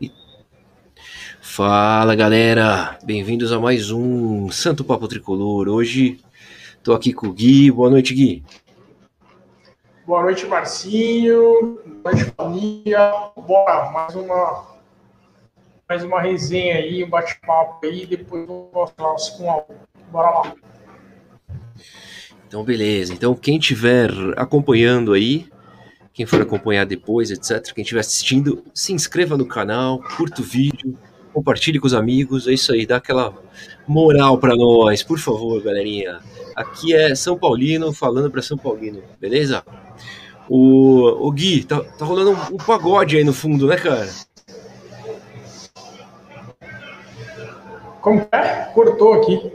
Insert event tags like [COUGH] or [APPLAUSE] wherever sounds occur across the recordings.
E... Fala galera, bem-vindos a mais um Santo Papo Tricolor. Hoje tô aqui com o Gui. Boa noite, Gui. Boa noite, Marcinho. Boa noite, família. Bora, mais uma, mais uma resenha aí, um bate-papo aí. Depois eu vou mostrar com a. Bora lá. Então, beleza. Então, quem estiver acompanhando aí, quem for acompanhar depois, etc., quem estiver assistindo, se inscreva no canal, curta o vídeo, compartilhe com os amigos. É isso aí, dá aquela moral para nós, por favor, galerinha. Aqui é São Paulino falando para São Paulino, beleza? O, o Gui, tá, tá rolando um, um pagode aí no fundo, né, cara? Como é? Cortou aqui.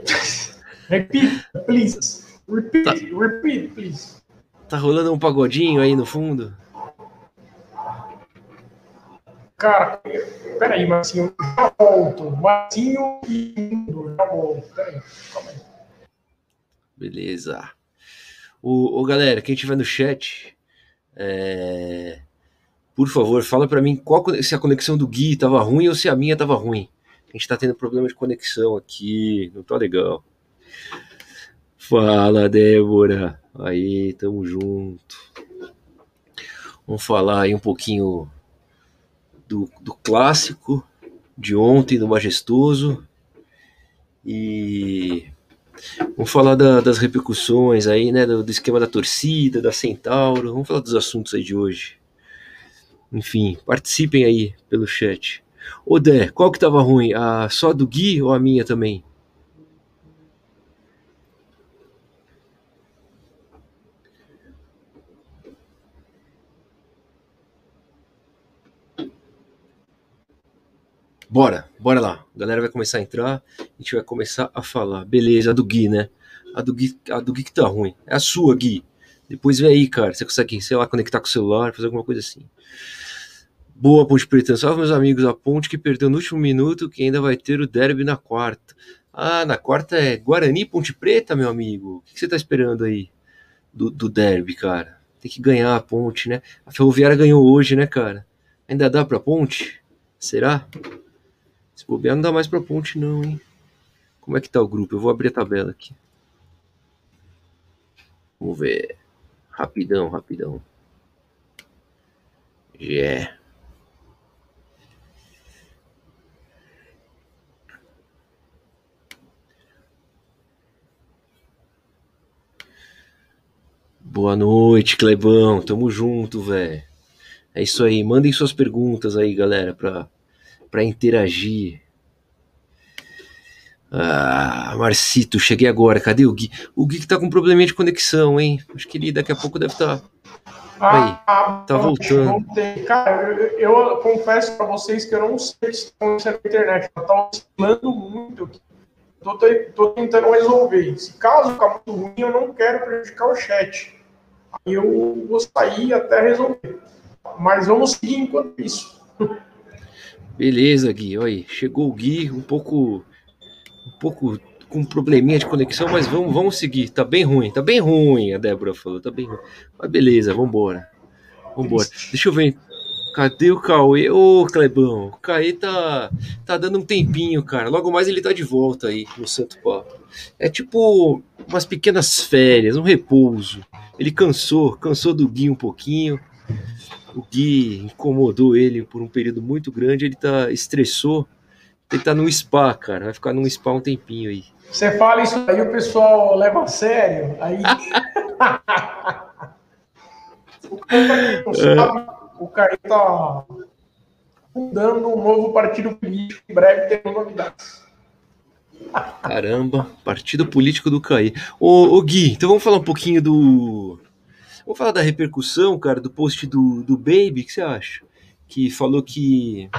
Repeat, please. Repeat, tá. repeat, please. Tá rolando um pagodinho aí no fundo? Cara, peraí, Marcinho, já volto. Marcinho e mundo, já volto. Peraí, calma aí. Beleza. O, o galera, quem tiver no chat, é... por favor, fala para mim qual, se a conexão do Gui tava ruim ou se a minha tava ruim. A gente tá tendo problema de conexão aqui, não tá legal. Fala, Débora. Aí, tamo junto. Vamos falar aí um pouquinho do, do clássico de ontem, do majestoso. E vamos falar da, das repercussões aí, né? Do, do, esquema da torcida, da Centauro. Vamos falar dos assuntos aí de hoje. Enfim, participem aí pelo chat. Ô Dé, qual que tava ruim? A só do Gui ou a minha também? Bora, bora lá. A galera vai começar a entrar, a gente vai começar a falar. Beleza, a do Gui, né? A do Gui, a do Gui que tá ruim. É a sua, Gui. Depois vem aí, cara. Você consegue, sei lá, conectar com o celular, fazer alguma coisa assim. Boa, Ponte Preta. Salve, meus amigos. A Ponte que perdeu no último minuto, que ainda vai ter o derby na quarta. Ah, na quarta é Guarani Ponte Preta, meu amigo. O que você tá esperando aí do, do derby, cara? Tem que ganhar a Ponte, né? A Ferroviária ganhou hoje, né, cara? Ainda dá pra Ponte? Será? Se bobear, não dá mais pra ponte, não, hein? Como é que tá o grupo? Eu vou abrir a tabela aqui. Vamos ver. Rapidão, rapidão. Yeah. Boa noite, Clebão. Tamo junto, velho. É isso aí. Mandem suas perguntas aí, galera, pra para interagir. Ah, Marcito, cheguei agora. Cadê o Gui? O Gui que tá com um probleminha de conexão, hein? Acho que ele daqui a pouco deve estar. Tá... Aí, ah, tá voltando. Cara, eu, eu confesso para vocês que eu não sei se está acontecendo na internet. Eu tá oscilando muito aqui. Tô, tô, tentando resolver. Se caso ficar muito ruim, eu não quero prejudicar o chat. Aí eu vou sair até resolver. Mas vamos seguir enquanto isso. [LAUGHS] Beleza, Gui. Olha aí, chegou o Gui, um pouco, um pouco com um probleminha de conexão, mas vamos, vamos seguir. Tá bem ruim, tá bem ruim, a Débora falou, tá bem ruim. Mas beleza, vambora. Vambora. Deixa eu ver. Cadê o Cauê? Ô, Clebão, o Cauê tá, tá dando um tempinho, cara. Logo mais ele tá de volta aí no Santo Papo. É tipo umas pequenas férias, um repouso. Ele cansou, cansou do Gui um pouquinho o Gui incomodou ele por um período muito grande, ele tá estressou, ele tá num spa, cara, vai ficar num spa um tempinho aí. Você fala isso aí, o pessoal leva a sério, aí... [LAUGHS] o cara tá fundando um novo partido político, em breve tem novidades. Caramba, partido político do Caí. Ô, ô Gui, então vamos falar um pouquinho do Vamos falar da repercussão, cara, do post do, do Baby, o que você acha? Que falou que.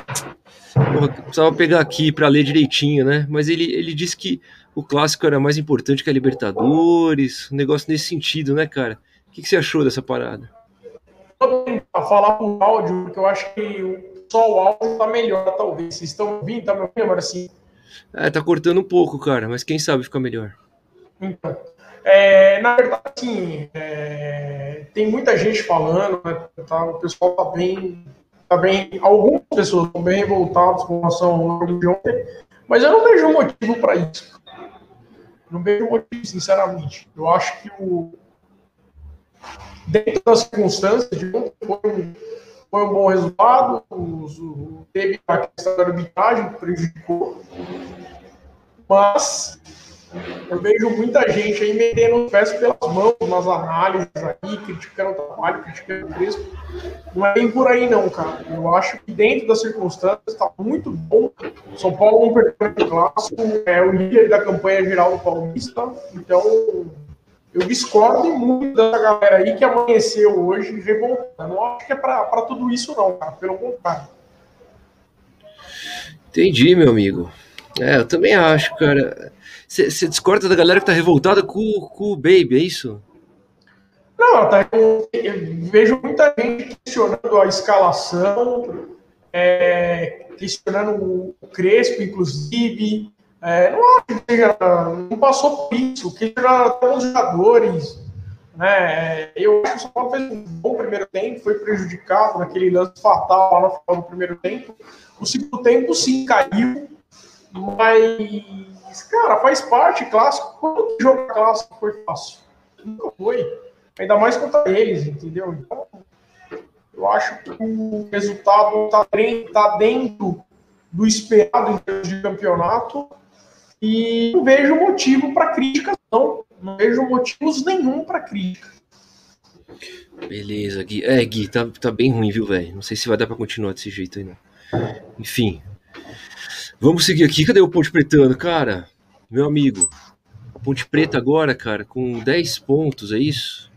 Porra, precisava pegar aqui para ler direitinho, né? Mas ele, ele disse que o clássico era mais importante que a Libertadores, um negócio nesse sentido, né, cara? O que, que você achou dessa parada? Vou tentar falar por áudio, porque eu acho que só o áudio tá melhor, talvez. Vocês estão ouvindo? Tá me ouvindo agora sim? É, tá cortando um pouco, cara, mas quem sabe fica melhor. Então. É, na verdade, assim, é, tem muita gente falando, né, tá, o pessoal tá bem, tá bem, algumas pessoas estão bem revoltadas com relação ao de ontem, mas eu não vejo motivo para isso. Não vejo motivo, sinceramente. Eu acho que o dentro das circunstâncias de ontem foi um, foi um bom resultado, o, teve a questão da arbitragem que prejudicou, mas eu vejo muita gente aí metendo os pés pelas mãos nas análises aí, criticando o trabalho, criticando o Crespo. Não é bem por aí, não, cara. Eu acho que dentro das circunstâncias está muito bom. São Paulo não perdeu o clássico, é o líder da campanha geral do Paulista. Então, eu discordo muito dessa galera aí que amanheceu hoje revoltando. Não acho que é para tudo isso, não, cara. Pelo contrário. Entendi, meu amigo. É, eu também acho, cara. Você discorda da galera que tá revoltada com, com o Baby, é isso? Não, tá, eu, vejo muita gente questionando a escalação, é, questionando o Crespo, inclusive. É, não acho que não passou por isso, questionando até os jogadores. Né? Eu acho que o São Paulo fez um bom primeiro tempo, foi prejudicado naquele lance fatal lá no final do primeiro tempo. O segundo tempo, sim, caiu, mas, cara, faz parte, clássico. Quando jogo clássico foi fácil? Nunca foi. Ainda mais contra eles, entendeu? Então, eu acho que o resultado está tá dentro do esperado em termos de campeonato e não vejo motivo para crítica, não. Não vejo motivos nenhum para crítica. Beleza, Gui. É, Gui, tá, tá bem ruim, viu, velho? Não sei se vai dar para continuar desse jeito aí, não. Enfim, Vamos seguir aqui. Cadê o Ponte Pretano, cara? Meu amigo. A Ponte Preta agora, cara, com 10 pontos, é isso?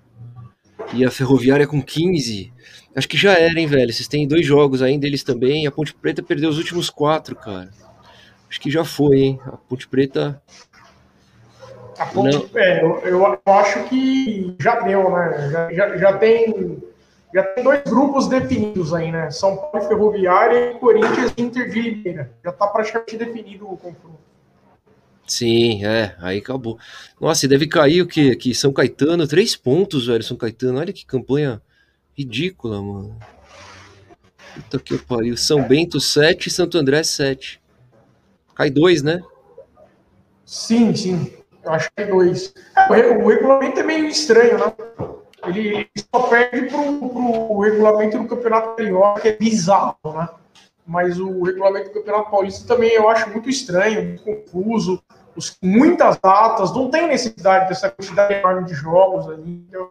E a Ferroviária com 15. Acho que já era, hein, velho? Vocês têm dois jogos ainda, eles também. A Ponte Preta perdeu os últimos quatro, cara. Acho que já foi, hein? A Ponte Preta. A Ponte, é, eu, eu, acho que já deu, né? Já, já, já tem já tem dois grupos definidos aí, né? São Paulo Ferroviária e Corinthians Inter de Limeira. Já está praticamente definido o confronto. Sim, é, aí acabou. Nossa, e deve cair o que aqui? São Caetano, três pontos, velho, São Caetano. Olha que campanha ridícula, mano. Puta que pariu. São Bento, 7 Santo André, 7. Cai dois, né? Sim, sim. Eu acho que dois. É, o regulamento é meio estranho, né? Ele só perde para o regulamento do Campeonato Carioca, que é bizarro, né? Mas o regulamento do Campeonato Paulista também eu acho muito estranho, muito confuso, os, muitas datas, não tem necessidade dessa quantidade enorme de jogos ali. Então,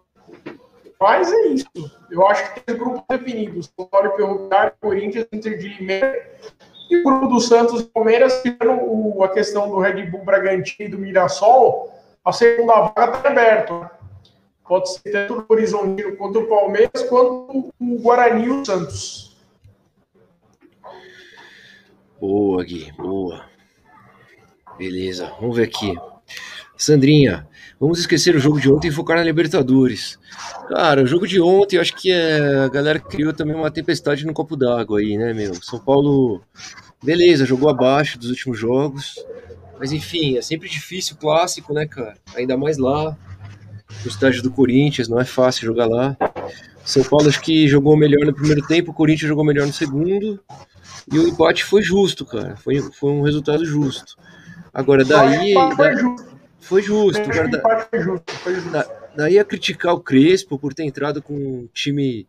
mas é isso. Eu acho que tem grupos definidos: Vitória Ferroviário, Corinthians, Inter de Limeira e o grupo do Santos e Palmeiras, tirando a questão do Red Bull Bragantino e do Mirassol, a segunda vaga está aberta. Pode ser tanto o Horizontino quanto o Palmeiras, quanto o Guarani e o Santos. Boa, Gui, boa. Beleza, vamos ver aqui. Sandrinha, vamos esquecer o jogo de ontem e focar na Libertadores. Cara, o jogo de ontem, eu acho que é, a galera criou também uma tempestade no copo d'água aí, né, meu? São Paulo, beleza, jogou abaixo dos últimos jogos. Mas enfim, é sempre difícil o clássico, né, cara? Ainda mais lá no estádio do Corinthians, não é fácil jogar lá. São Paulo acho que jogou melhor no primeiro tempo, o Corinthians jogou melhor no segundo. E o empate foi justo, cara. Foi, foi um resultado justo. Agora, daí. Foi justo. Foi justo. Da, foi justo, foi justo. Da, daí a criticar o Crespo por ter entrado com um time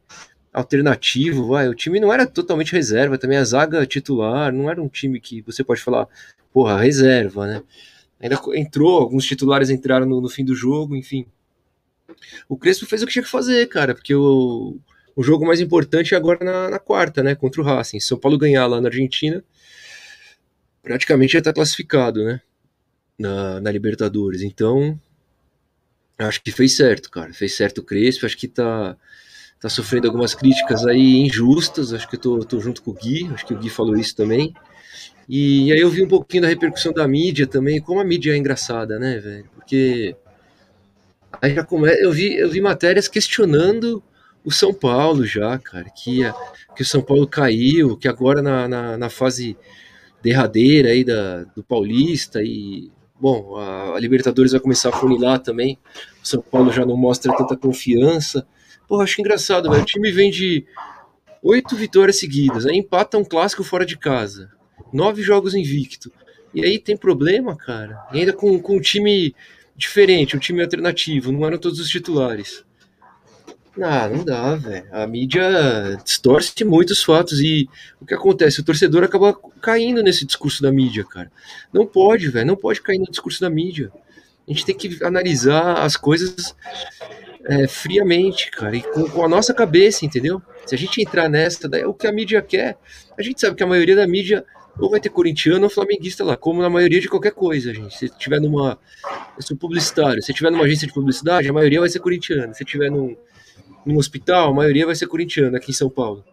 alternativo, vai. O time não era totalmente reserva, também a zaga titular, não era um time que você pode falar, porra, reserva, né? Ainda entrou, alguns titulares entraram no, no fim do jogo, enfim. O Crespo fez o que tinha que fazer, cara, porque o, o jogo mais importante é agora na, na quarta, né? Contra o Racing. Se São Paulo ganhar lá na Argentina, praticamente já está classificado, né? Na, na Libertadores. Então, acho que fez certo, cara. Fez certo o Crespo. Acho que tá, tá sofrendo algumas críticas aí injustas. Acho que eu tô, tô junto com o Gui. Acho que o Gui falou isso também. E, e aí eu vi um pouquinho da repercussão da mídia também. Como a mídia é engraçada, né, velho? Porque Aí já come... eu, vi, eu vi matérias questionando o São Paulo já, cara, que, que o São Paulo caiu, que agora na, na, na fase derradeira aí da, do Paulista e bom, a, a, Libertadores vai começar a funilar também. O São Paulo já não mostra tanta confiança. Pô, acho engraçado, velho. O time vem de oito vitórias seguidas, aí empata um clássico fora de casa, nove jogos invicto. E aí tem problema, cara. E ainda com, com um time diferente, um time alternativo, não eram todos os titulares. Ah, não dá, velho. A mídia distorce muito os fatos e o que acontece? O torcedor acaba caindo nesse discurso da mídia, cara. Não pode, velho. Não pode cair no discurso da mídia. A gente tem que analisar as coisas é, friamente, cara, e com, com, a nossa cabeça, entendeu? Se a gente entrar nessa, daí é o que a mídia quer. A gente sabe que a maioria da mídia ou vai ter corintiano ou flamenguista lá, como na maioria de qualquer coisa, gente. Se tiver numa. Eu sou publicitário, se tiver numa agência de publicidade, a maioria vai ser corintiana. Se tiver num num hospital, a maioria vai ser corintiana aqui em São Paulo.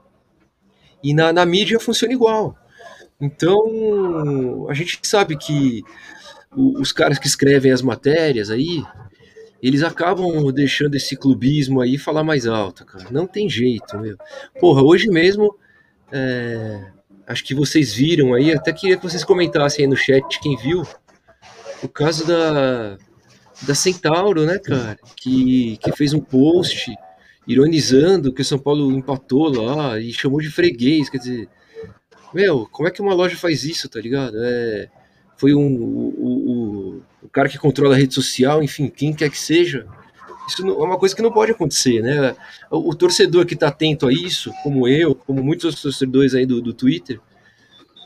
E na, na mídia funciona igual. Então, a gente sabe que os caras que escrevem as matérias aí, eles acabam deixando esse clubismo aí falar mais alto, cara. Não tem jeito, meu. Porra, hoje mesmo, é, acho que vocês viram aí, até queria que vocês comentassem aí no chat, quem viu, o caso da, da Centauro, né, cara, que, que fez um post ironizando que o São Paulo empatou lá e chamou de freguês, quer dizer, meu, como é que uma loja faz isso, tá ligado? É, foi um, o, o, o cara que controla a rede social, enfim, quem quer que seja, isso é uma coisa que não pode acontecer, né? O, o torcedor que está atento a isso, como eu, como muitos outros torcedores aí do, do Twitter,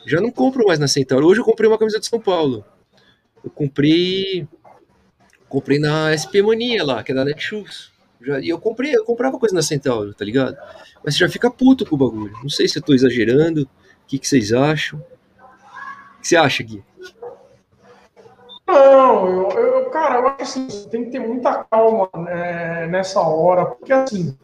já não compram mais na Centauro. Hoje eu comprei uma camisa de São Paulo. Eu comprei comprei na SP Mania lá, que é da Netshoes. Já, e eu comprei, eu comprava coisa na Centauro, tá ligado? Mas você já fica puto com o bagulho. Não sei se eu tô exagerando. O que, que vocês acham? O que você acha, Gui? Não, eu, eu, cara, eu acho assim, tem que ter muita calma né, nessa hora, porque assim,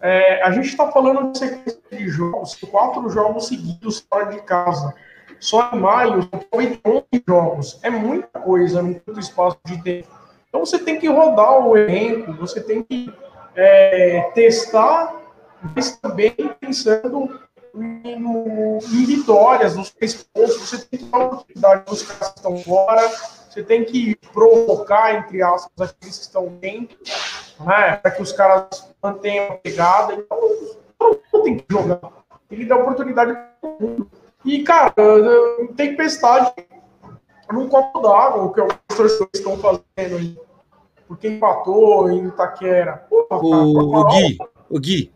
é, a gente está falando de sequência de jogos, quatro jogos seguidos fora de casa. Só em maio, 11 jogos. É muita coisa no curto espaço de tempo. Então você tem que rodar o elenco, você tem que é, testar, mas também pensando no, em vitórias, nos três pontos, você tem que dar oportunidade para os caras que estão fora, você tem que provocar, entre aspas, aqueles que estão dentro, né, para que os caras mantenham a pegada. Então, não tem que jogar, tem que dar oportunidade para todo mundo. E, cara, tem tempestade num copo d'água, o que os torcedores estão fazendo aí. Porque empatou em Itaquera. Porra, o, o Gui, o Gui,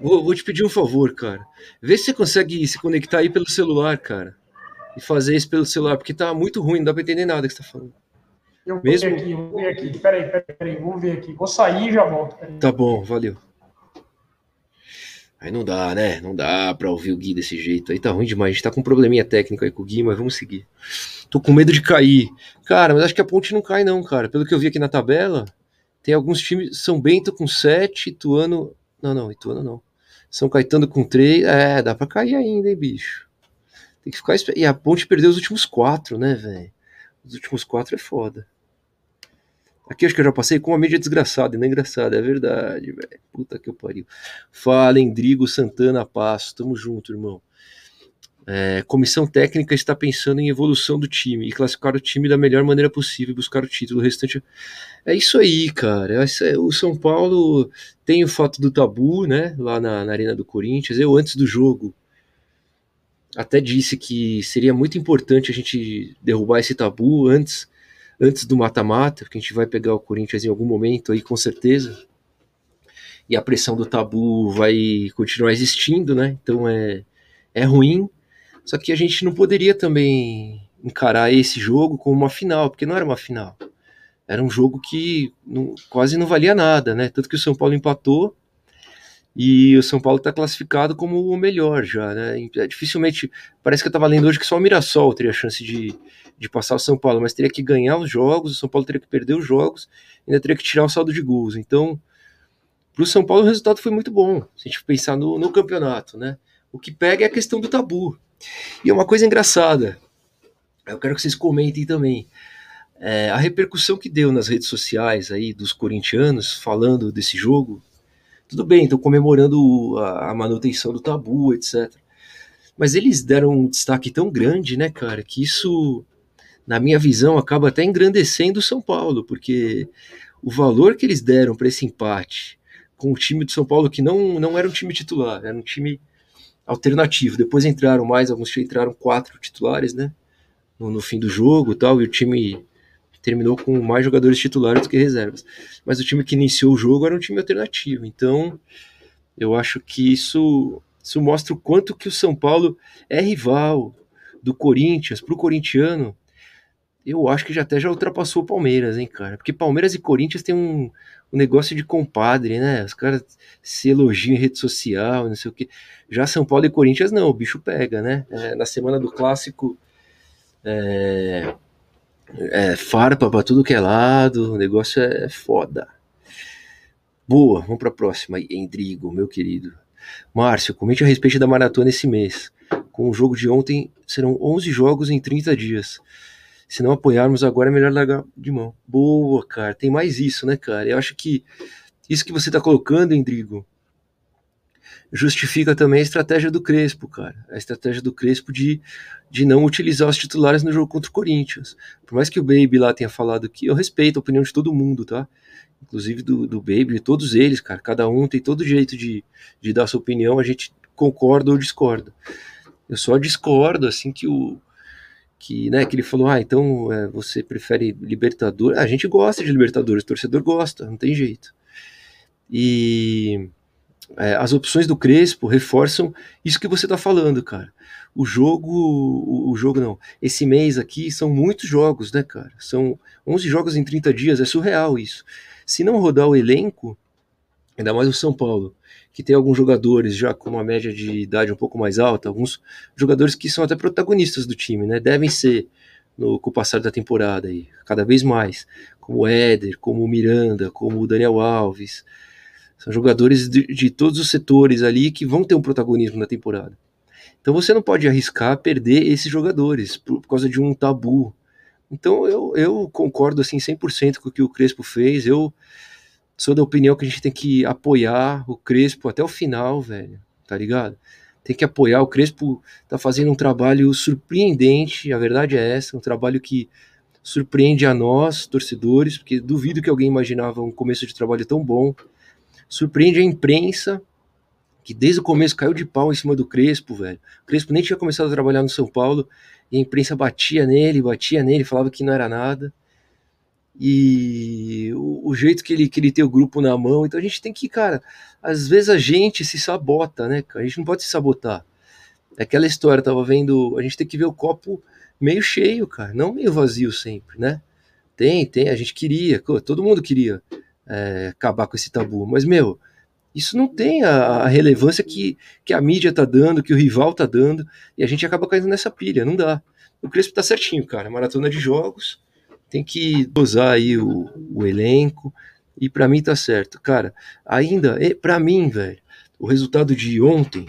vou, vou, te pedir um favor, cara. Vê se você consegue se conectar aí pelo celular, cara. E fazer isso pelo celular, porque tá muito ruim, não dá pra entender nada que você tá falando. Eu vou Mesmo... ver aqui, vou ver aqui. Peraí, peraí, peraí, vou ver aqui. Vou sair e já volto. Peraí. Tá bom, valeu. Aí não dá, né? Não dá pra ouvir o Gui desse jeito. Aí tá ruim demais. A gente tá com um probleminha técnico aí com o Gui, mas vamos seguir. Tô com medo de cair. Cara, mas acho que a ponte não cai, não, cara. Pelo que eu vi aqui na tabela, tem alguns times. São Bento com 7, Ituano. Não, não, Ituano não. São Caetano com 3. É, dá pra cair ainda, hein, bicho. Tem que ficar. E a ponte perdeu os últimos quatro, né, velho? Os últimos quatro é foda. Aqui acho que eu já passei com uma mídia desgraçada, não é engraçada, é verdade, velho. Puta que eu pariu. Fala, Endrigo Santana Passo, tamo junto, irmão. É, comissão técnica está pensando em evolução do time e classificar o time da melhor maneira possível e buscar o título. O restante é isso aí, cara. É, o São Paulo tem o fato do tabu, né? Lá na, na Arena do Corinthians. Eu, antes do jogo, até disse que seria muito importante a gente derrubar esse tabu antes antes do mata-mata, porque a gente vai pegar o Corinthians em algum momento aí, com certeza. E a pressão do tabu vai continuar existindo, né? Então é, é ruim. Só que a gente não poderia também encarar esse jogo como uma final, porque não era uma final. Era um jogo que não, quase não valia nada, né? Tanto que o São Paulo empatou e o São Paulo está classificado como o melhor já, né? Dificilmente, parece que eu estava lendo hoje que só o Mirassol teria chance de, de passar o São Paulo, mas teria que ganhar os jogos, o São Paulo teria que perder os jogos, ainda teria que tirar o saldo de gols. Então, para o São Paulo o resultado foi muito bom, se a gente pensar no, no campeonato, né? O que pega é a questão do tabu. E é uma coisa engraçada, eu quero que vocês comentem também. É, a repercussão que deu nas redes sociais aí dos corintianos falando desse jogo, tudo bem, estão comemorando a, a, manutenção do tabu, etc. Mas eles deram um destaque tão grande, né, cara, que isso na minha visão, acaba até engrandecendo o São Paulo, porque o valor que eles deram para esse empate com o time do São Paulo que não, não era um time titular, era um time alternativo. Depois entraram mais, alguns entraram quatro titulares, né? No, no fim do jogo e tal, e o time terminou com mais jogadores titulares do que reservas. Mas o time que iniciou o jogo era um time alternativo. Então, eu acho que isso, isso mostra o quanto que o São Paulo é rival do Corinthians. Para o corintiano, eu acho que já até já ultrapassou o Palmeiras, hein, cara? Porque Palmeiras e Corinthians tem um, um negócio de compadre, né? Os caras se elogiam em rede social, não sei o quê. Já São Paulo e Corinthians, não, o bicho pega, né? É, na semana do clássico, é, é, farpa pra tudo que é lado, o negócio é foda. Boa, vamos pra próxima. Endrigo, meu querido. Márcio, comente a respeito da maratona esse mês. Com o jogo de ontem, serão 11 jogos em 30 dias. Se não apoiarmos agora, é melhor largar de mão. Boa, cara. Tem mais isso, né, cara? Eu acho que isso que você tá colocando, Endrigo, justifica também a estratégia do Crespo, cara. A estratégia do Crespo de, de não utilizar os titulares no jogo contra o Corinthians. Por mais que o Baby lá tenha falado que eu respeito a opinião de todo mundo, tá? Inclusive do, do Baby, todos eles, cara. Cada um tem todo o direito de, de dar sua opinião, a gente concorda ou discorda. Eu só discordo, assim, que o. Que, né, que ele falou, ah, então é, você prefere Libertadores. A gente gosta de Libertadores, o torcedor gosta, não tem jeito. E é, as opções do Crespo reforçam isso que você está falando, cara. O jogo, o, o, jogo não, esse mês aqui são muitos jogos, né, cara? São 11 jogos em 30 dias, é surreal isso. Se não rodar o elenco, ainda mais o São Paulo, que tem alguns jogadores já com uma média de idade um pouco mais alta, alguns jogadores que são até protagonistas do time, né? Devem ser no, com o passar da temporada aí, cada vez mais, como o Éder, como o Miranda, como o Daniel Alves, são jogadores de, de, todos os setores ali que vão ter um protagonismo na temporada. Então você não pode arriscar perder esses jogadores por, por causa de um tabu. Então eu, eu concordo assim 100% com o que o Crespo fez. Eu sou da opinião que a gente tem que apoiar o Crespo até o final, velho. Tá ligado? Tem que apoiar. O Crespo tá fazendo um trabalho surpreendente, a verdade é essa, um trabalho que surpreende a nós, torcedores, porque duvido que alguém imaginava um começo de trabalho tão bom surpreende a imprensa, que desde o começo caiu de pau em cima do Crespo, velho. O Crespo nem tinha começado a trabalhar no São Paulo, e a imprensa batia nele, batia nele, falava que não era nada. E o, o, jeito que ele, que ele tem o grupo na mão, então a gente tem que, cara, às vezes a gente se sabota, né, A gente não pode se sabotar. É aquela história, tava vendo, a gente tem que ver o copo meio cheio, cara, não meio vazio sempre, né? Tem, tem, a gente queria, todo mundo queria é, acabar com esse tabu. Mas, meu, isso não tem a, a, relevância que, que a mídia tá dando, que o rival tá dando, e a gente acaba caindo nessa pilha, não dá. O Crespo tá certinho, cara, maratona de jogos, tem que dosar aí o, o elenco, e para mim tá certo. Cara, ainda, para mim, velho, o resultado de ontem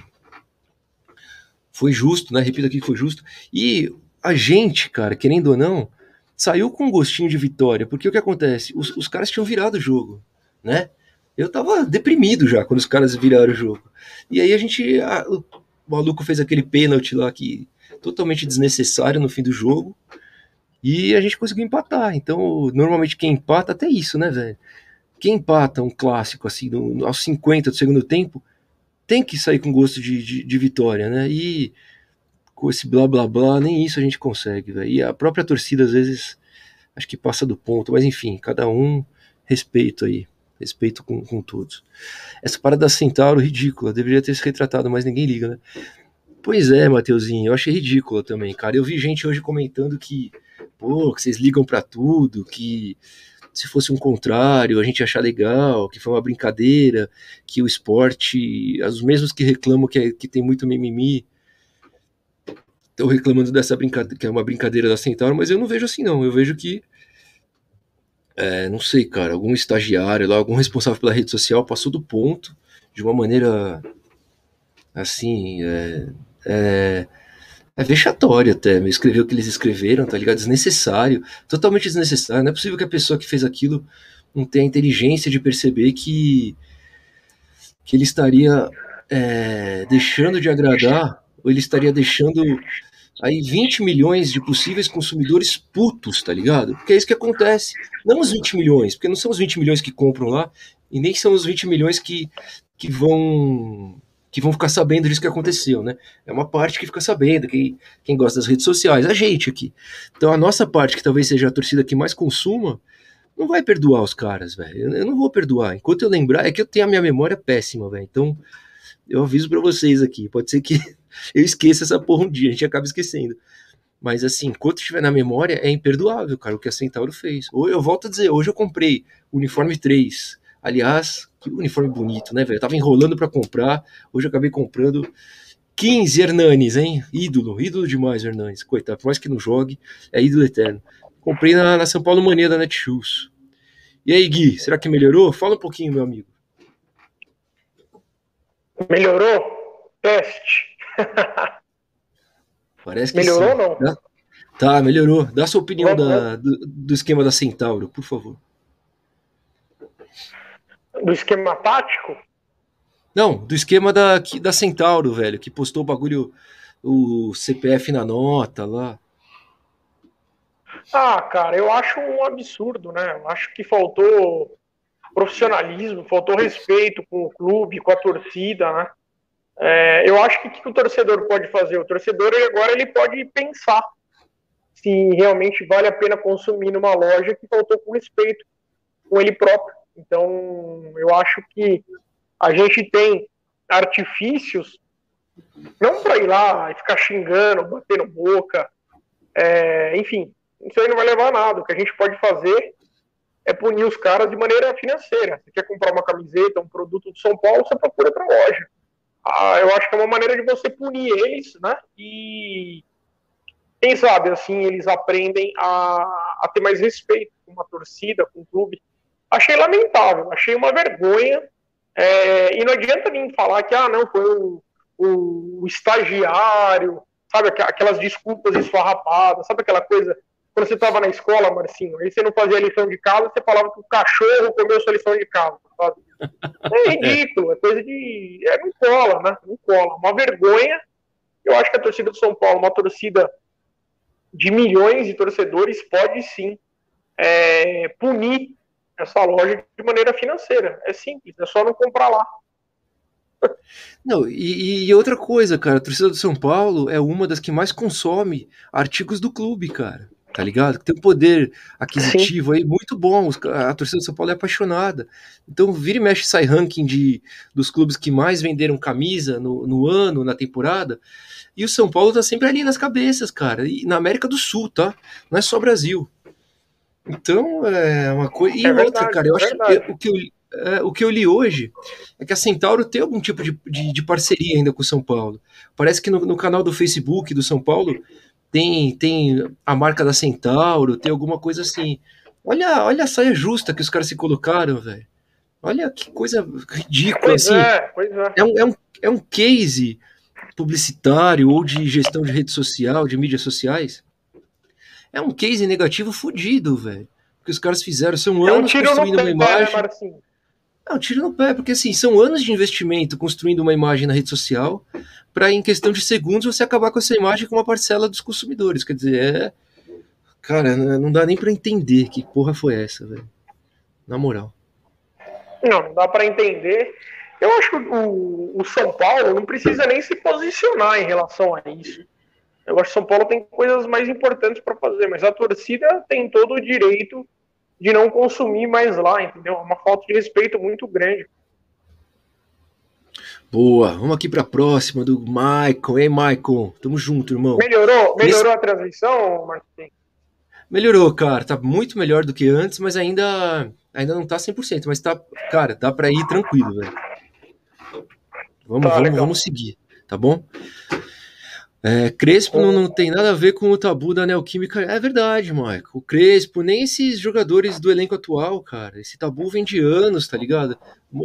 foi justo, né? Repito aqui que foi justo, e a gente, cara, querendo ou não, saiu com um gostinho de vitória, porque o que acontece? Os, os caras tinham virado o jogo, né? Eu tava deprimido já quando os caras viraram o jogo. E aí a gente. A, o maluco fez aquele pênalti lá que totalmente desnecessário no fim do jogo. E a gente conseguiu empatar. Então, normalmente quem empata, até isso, né, velho? Quem empata um clássico assim, no, aos 50 do segundo tempo, tem que sair com gosto de, de, de vitória, né? E com esse blá blá blá, nem isso a gente consegue, velho. E a própria torcida, às vezes, acho que passa do ponto, mas enfim, cada um respeito aí. Respeito com, com todos. Essa parada da Centauro, ridícula, deveria ter se retratado, mas ninguém liga, né? Pois é, Mateuzinho, eu achei ridícula também, cara. Eu vi gente hoje comentando que, pô, que vocês ligam para tudo, que se fosse um contrário, a gente achar legal, que foi uma brincadeira, que o esporte, os mesmos que reclamam que, é, que tem muito mimimi, estão reclamando dessa brincadeira, que é uma brincadeira da Centauro, mas eu não vejo assim não. Eu vejo que, é, não sei, cara, algum estagiário lá, algum responsável pela rede social passou do ponto de uma maneira assim, é, é, é vexatória até. Me escreveu o que eles escreveram, tá ligado? Desnecessário, totalmente desnecessário. Não é possível que a pessoa que fez aquilo não tenha a inteligência de perceber que que ele estaria é, deixando de agradar ou ele estaria deixando aí 20 milhões de possíveis consumidores putos, tá ligado? Porque é isso que acontece. Não os 20 milhões, porque não são os 20 milhões que compram lá E nem são os 20 milhões que, que vão que vão ficar sabendo disso que aconteceu, né? É uma parte que fica sabendo, quem, quem gosta das redes sociais, a gente aqui. Então a nossa parte, que talvez seja a torcida que mais consuma, não vai perdoar os caras, velho. Eu não vou perdoar. Enquanto eu lembrar, é que eu tenho a minha memória péssima, velho. Então eu aviso para vocês aqui. Pode ser que [LAUGHS] eu esqueça essa porra um dia, a gente acaba esquecendo. Mas assim, enquanto estiver na memória, é imperdoável, cara, o que a Centauro fez. Ou eu volto a dizer, hoje eu comprei uniforme 3. Aliás, que uniforme bonito, né, velho? Eu tava enrolando para comprar, hoje eu acabei comprando 15 Hernanes, hein? Ídolo, ídolo demais, Hernanes. Coitado, por mais que não jogue, é ídolo eterno. Comprei na, na São Paulo Mania da Netshoes. E aí, Gui, será que melhorou? Fala um pouquinho, meu amigo. Melhorou? Teste. [LAUGHS] Parece que melhorou sim. ou não? Tá, melhorou. Dá sua opinião da, do, do esquema da Centauro, por favor do esquema tático? Não, do esquema da, da Centauro, velho, que postou o bagulho, o CPF na nota lá. Ah, cara, eu acho um absurdo, né? Eu acho que faltou profissionalismo, faltou respeito com o clube, com a torcida, né? É, eu acho que o que o torcedor pode fazer? O torcedor agora ele pode pensar se realmente vale a pena consumir numa loja que faltou com respeito com ele próprio. Então, eu acho que a gente tem artifícios, não para ir lá e ficar xingando, batendo boca, é, enfim, isso aí não vai levar a nada. O que a gente pode fazer é punir os caras de maneira financeira. Você quer comprar uma camiseta, um produto de São Paulo, você procura para loja. Ah, eu acho que é uma maneira de você punir eles, né? E quem sabe assim eles aprendem a, a ter mais respeito com uma torcida, com o clube achei lamentável, achei uma vergonha. É, e não adianta vir falar que, ah, não, foi o, o, o estagiário, sabe, aquelas desculpas esfarrapadas, sabe aquela coisa, quando você estava na escola, Marcinho, aí você não fazia lição de casa, você falava que o cachorro comeu sua lição de casa, sabe? É [LAUGHS] ridículo, é coisa de. É, não cola, né? Não cola. Uma vergonha. Eu acho que a torcida do São Paulo, uma torcida de milhões de torcedores, pode sim é, punir essa loja de maneira financeira. É simples, é só não comprar lá. Não, e, e, outra coisa, cara, a torcida do São Paulo é uma das que mais consome artigos do clube, cara. Tá ligado? Tem um poder aquisitivo Sim. aí muito bom. A torcida do São Paulo é apaixonada. Então, vira e mexe sai ranking de, dos clubes que mais venderam camisa no, no ano, na temporada. E o São Paulo tá sempre ali nas cabeças, cara. E na América do Sul, tá? Não é só Brasil. Então, é uma coisa. E é outra, verdade, cara, eu é acho que o que eu, é, o que eu li hoje é que a Centauro tem algum tipo de, de, de parceria ainda com o São Paulo. Parece que no, no, canal do Facebook do São Paulo tem, tem a marca da Centauro, tem alguma coisa assim. Olha, olha a saia justa que os caras se colocaram, velho. Olha que coisa ridícula, pois assim. É, pois é. É, um, é, um, é um case publicitário ou de gestão de rede social, de mídias sociais, é um case negativo fudido, velho. Porque os caras fizeram, são é anos um construindo uma né, imagem. Né, é um tiro no pé, porque assim, são anos de investimento construindo uma imagem na rede social para em questão de segundos você acabar com essa imagem com uma parcela dos consumidores. Quer dizer, é. Cara, não dá nem para entender que porra foi essa, velho. Na moral. Não, não dá para entender. Eu acho que o, o São Paulo não precisa nem se posicionar em relação a isso. Eu acho que São Paulo tem coisas mais importantes para fazer, mas a torcida tem todo o direito de não consumir mais lá, entendeu? É uma falta de respeito muito grande. Boa, vamos aqui para a próxima do Maicon. Ei, Maicon, tamo junto, irmão. Melhorou? Melhorou Esse... a transmissão, Martin? Melhorou, cara. Tá muito melhor do que antes, mas ainda ainda não tá 100%, mas tá, cara, dá para ir tranquilo, velho. Vamos, tá, vamos, vamos seguir, tá bom? É, Crespo não, não, tem nada a ver com o tabu da Neoquímica. É verdade, Michael. O Crespo, nem esses jogadores do elenco atual, cara. Esse tabu vem de anos, tá ligado?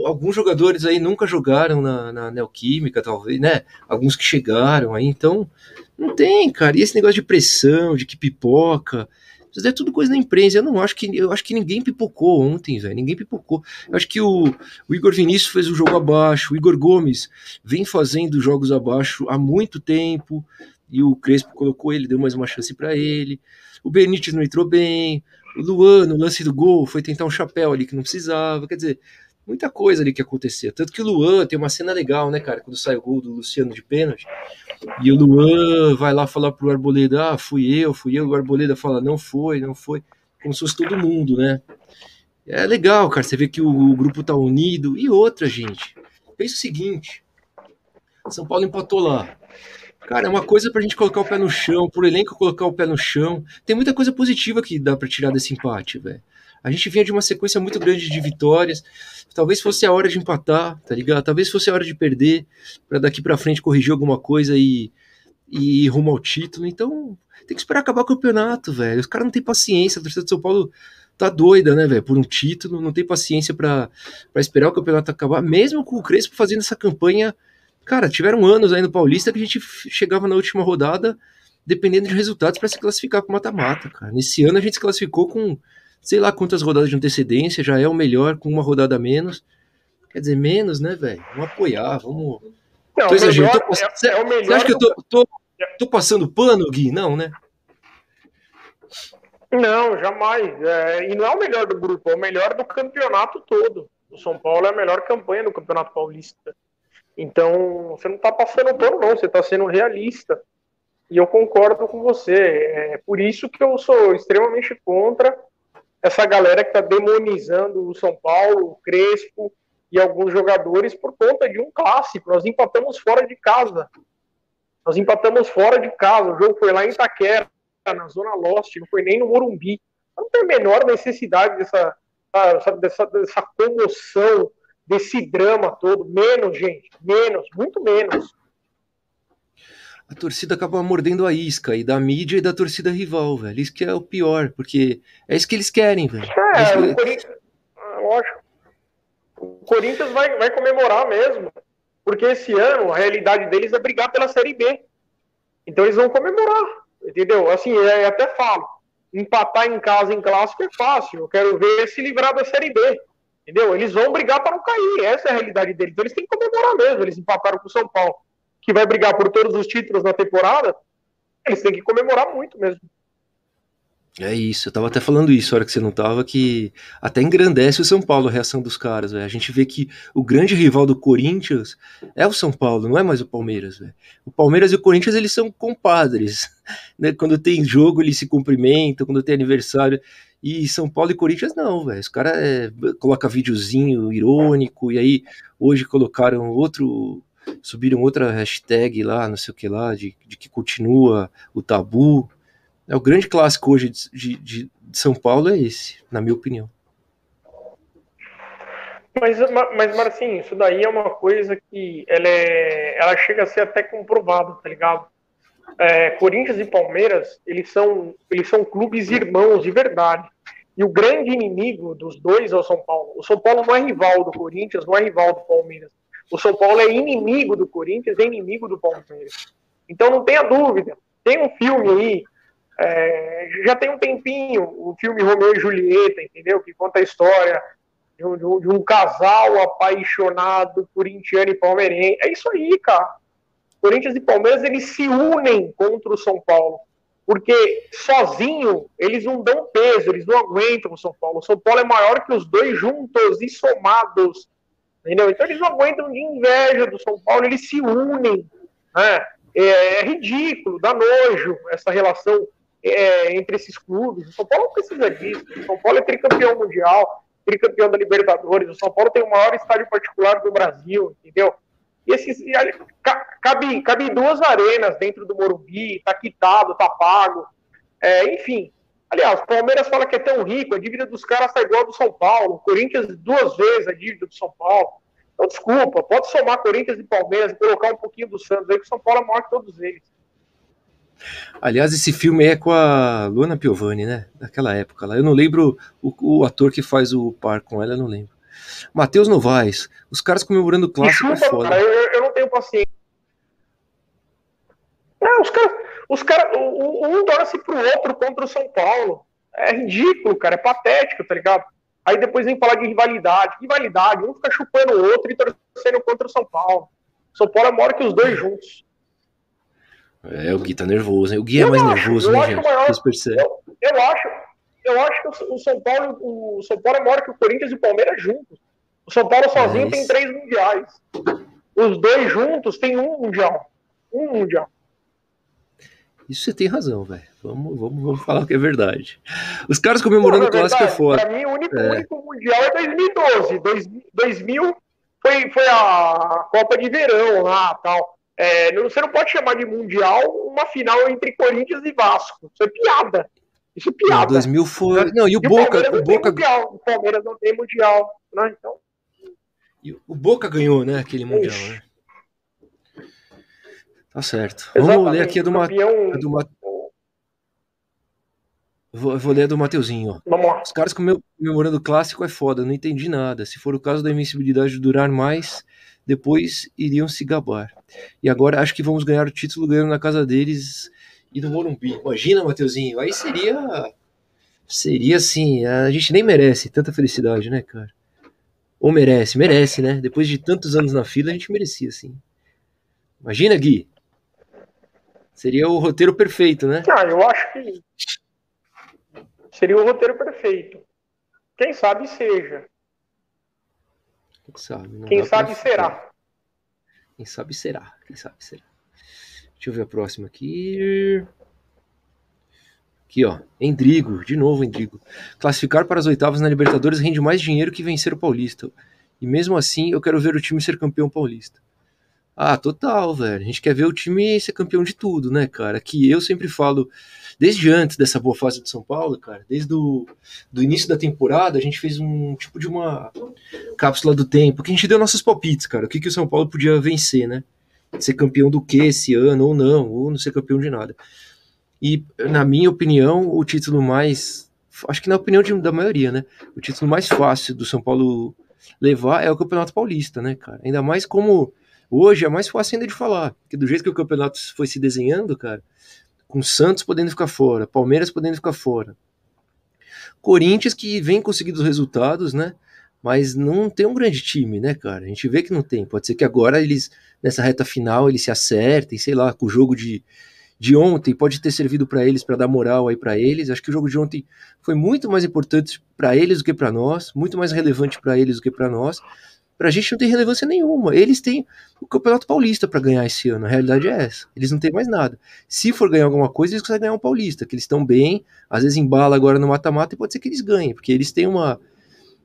Alguns jogadores aí nunca jogaram na, na Neoquímica, talvez, né? Alguns que chegaram aí, então. Não tem, cara. E esse negócio de pressão, de que pipoca. Isso é tudo coisa da imprensa. Eu não acho que. Eu acho que ninguém pipocou ontem, velho. Ninguém pipocou. Eu acho que o, o Igor Vinícius fez o jogo abaixo. O Igor Gomes vem fazendo jogos abaixo há muito tempo. E o Crespo colocou ele, deu mais uma chance para ele. O Benítez não entrou bem. O Luan, no lance do gol, foi tentar um chapéu ali que não precisava. Quer dizer, muita coisa ali que acontecia. Tanto que o Luan tem uma cena legal, né, cara? Quando sai o gol do Luciano de pênalti. E o Luan vai lá falar pro Arboleda, ah, fui eu, fui eu. O Arboleda fala, não foi, não foi. Como se fosse todo mundo, né? É legal, cara. Você vê que o, o grupo tá unido. E outra, gente. Pensa o seguinte: São Paulo empatou lá. Cara, é uma coisa pra gente colocar o pé no chão, pro elenco colocar o pé no chão. Tem muita coisa positiva que dá pra tirar desse empate, velho. A gente vinha de uma sequência muito grande de vitórias. Talvez fosse a hora de empatar, tá ligado? Talvez fosse a hora de perder, para daqui para frente corrigir alguma coisa e, e ir rumo ao título. Então, tem que esperar acabar o campeonato, velho. Os caras não têm paciência. A torcida de São Paulo tá doida, né, velho? Por um título, não tem paciência para esperar o campeonato acabar, mesmo com o Crespo fazendo essa campanha. Cara, tiveram anos aí no Paulista que a gente chegava na última rodada dependendo de resultados para se classificar para mata-mata, cara. Nesse ano a gente se classificou com sei lá quantas rodadas de antecedência, já é o melhor com uma rodada menos. Quer dizer, menos, né, velho? Vamos apoiar, vamos. Não, tô exagerando. Tô... É, é, o melhor Você acha que eu tô, tô, tô, passando pano, Gui? Não, né? Não, jamais. É, e não é o melhor do grupo, é o melhor do campeonato todo. O São Paulo é a melhor campanha do Campeonato Paulista. Então, você não está passando pano, não, você está sendo realista. E eu concordo com você. É por isso que eu sou extremamente contra essa galera que está demonizando o São Paulo, o Crespo e alguns jogadores por conta de um clássico. Nós empatamos fora de casa. Nós empatamos fora de casa. O jogo foi lá em Itaquera, na Zona Lost, não foi nem no Morumbi. Não tem a menor necessidade dessa, dessa, dessa comoção, desse drama todo. Menos, gente. Menos, muito menos a torcida acaba mordendo a isca e da mídia e da torcida rival, velho. Isso que é o pior, porque é isso que eles querem, velho. É, é o Corinthians, lógico. O Corinthians vai, vai comemorar mesmo, porque esse ano a realidade deles é brigar pela Série B. Então eles vão comemorar, entendeu? Assim, é, até falo, empatar em casa em clássico é fácil. Eu quero ver se livrar da Série B. Entendeu? Eles vão brigar para não cair. Essa é a realidade deles. Então eles têm que comemorar mesmo. Eles empataram com o São Paulo que vai brigar por todos os títulos na temporada, eles têm que comemorar muito mesmo. É isso, eu tava até falando isso, a hora que você não tava, que até engrandece o São Paulo a reação dos caras, véio. A gente vê que o grande rival do Corinthians é o São Paulo, não é mais o Palmeiras, véio. O Palmeiras e o Corinthians, eles são compadres, [LAUGHS] né? Quando tem jogo, eles se cumprimentam, quando tem aniversário. E São Paulo e Corinthians não, velho. Os caras é, colocam videozinho irônico, e aí hoje colocaram outro subiram outra hashtag lá, não sei o que lá, de, de que continua o tabu. É o grande clássico hoje de, de, de São Paulo é esse, na minha opinião. Mas, mas Marcinho, isso daí é uma coisa que ela, é, ela chega a ser até comprovada, tá ligado? É, Corinthians e Palmeiras, eles são, eles são clubes irmãos de verdade. E o grande inimigo dos dois é o São Paulo. O São Paulo não é rival do Corinthians, não é rival do Palmeiras. O São Paulo é inimigo do Corinthians, é inimigo do Palmeiras. Então não tenha dúvida. Tem um filme aí, é, já tem um tempinho, o filme Romeu e Julieta, entendeu? Que conta a história de um, de um casal apaixonado por Indiana e palmeirense. É isso aí, cara. Corinthians e Palmeiras eles se unem contra o São Paulo. Porque sozinho eles não dão peso, eles não aguentam o São Paulo. O São Paulo é maior que os dois juntos e somados. Entendeu? Então eles não aguentam de inveja do São Paulo, eles se unem. Né? É, é ridículo, dá nojo essa relação é, entre esses clubes. O São Paulo não precisa disso. O São Paulo é tricampeão mundial, tricampeão da Libertadores. O São Paulo tem o maior estádio particular do Brasil, entendeu? E esses, e, cabe, cabe duas arenas dentro do Morumbi, tá quitado, tá pago. É, enfim, Aliás, o Palmeiras fala que é tão rico, a dívida dos caras está igual a do São Paulo. O Corinthians, duas vezes a dívida do São Paulo. Então, desculpa, pode somar Corinthians e Palmeiras e colocar um pouquinho do Santos aí, que o São Paulo é maior que todos eles. Aliás, esse filme é com a Luana Piovani, né? Daquela época lá. Eu não lembro o, o ator que faz o par com ela, eu não lembro. Matheus Novaes, os caras comemorando o clássico chupa, é foda. Cara, eu, eu, não tenho paciência. Não, os caras os cara, um torce pro outro contra o São Paulo. É ridículo, cara, é patético, tá ligado? Aí depois vem falar de rivalidade. Rivalidade, um fica chupando o outro e torcendo contra o São Paulo. São Paulo é maior que os dois juntos. É, o Gui tá nervoso, hein? O Gui é mais acho, nervoso, né, gente? Maior? Eu, eu, acho, eu acho que o São Paulo, o São Paulo é maior que o Corinthians e o Palmeiras juntos. O São Paulo sozinho é tem três mundiais. Os dois juntos têm um mundial. Um mundial. Isso você tem razão, velho. Vamos, vamos, vamos falar que é verdade. Os caras comemorando o clássico é foda. Pra mim, o único, é. único mundial é 2012. 2000 foi, foi a Copa de Verão lá tal. É, você não pode chamar de mundial uma final entre Corinthians e Vasco. Isso é piada. Isso é piada. Não, 2000 foi. Não, e o, e Boca. O, Boca... Mundial. O Palmeiras não tem mundial. Né? Então... E o Boca ganhou, né? Aquele mundial, Ixi. né? Tá certo. Exatamente. Vamos ler aqui a do, Campeão... a do, Vou, vou ler a do Mateuzinho. Vamos lá. Os caras comemorando o clássico é foda, não entendi nada. Se for o caso da invencibilidade durar mais, depois iriam se gabar. E agora acho que vamos ganhar o título ganhando na casa deles e no Morumbi. Imagina, Mateuzinho, aí seria. Seria assim, a gente nem merece tanta felicidade, né, cara? Ou merece, merece, né? Depois de tantos anos na fila, a gente merecia, sim. Imagina, Gui. Seria o roteiro perfeito, né? Ah, eu acho que Seria o roteiro perfeito. Quem sabe seja. Quem sabe, Quem sabe será. Quem sabe será. Quem sabe será. Deixa eu ver a próxima aqui. Aqui, ó. Endrigo. De novo, Endrigo. Classificar para as oitavas na Libertadores rende mais dinheiro que vencer o Paulista. E mesmo assim, eu quero ver o time ser campeão paulista. Ah, total, velho. A gente quer ver o time ser campeão de tudo, né, cara? Que eu sempre falo desde antes dessa boa fase de São Paulo, cara, desde o do início da temporada, a gente fez um tipo de uma cápsula do tempo, que a gente deu nossos palpites, cara, o que, que o São Paulo podia vencer, né? Ser campeão do que esse ano ou não, ou não ser campeão de nada. E, na minha opinião, o título mais. Acho que na opinião de, da maioria, né? O título mais fácil do São Paulo levar é o Campeonato Paulista, né, cara? Ainda mais como hoje é mais fácil ainda de falar, porque do jeito que o campeonato foi se desenhando, cara, com Santos podendo ficar fora, Palmeiras podendo ficar fora. Corinthians que vem conseguindo os resultados, né? Mas não tem um grande time, né, cara? A gente vê que não tem. Pode ser que agora eles, nessa reta final, eles se acertem, sei lá, com o jogo de, de ontem pode ter servido para eles, para dar moral aí para eles. Acho que o jogo de ontem foi muito mais importante para eles do que para nós, muito mais relevante para eles do que para nós. Pra gente não tem relevância nenhuma. Eles têm o Campeonato Paulista para ganhar esse ano. A realidade é essa. Eles não têm mais nada. Se for ganhar alguma coisa, eles conseguem ganhar um Paulista, que eles estão bem, às vezes embala agora no mata-mata e pode ser que eles ganhem, porque eles têm uma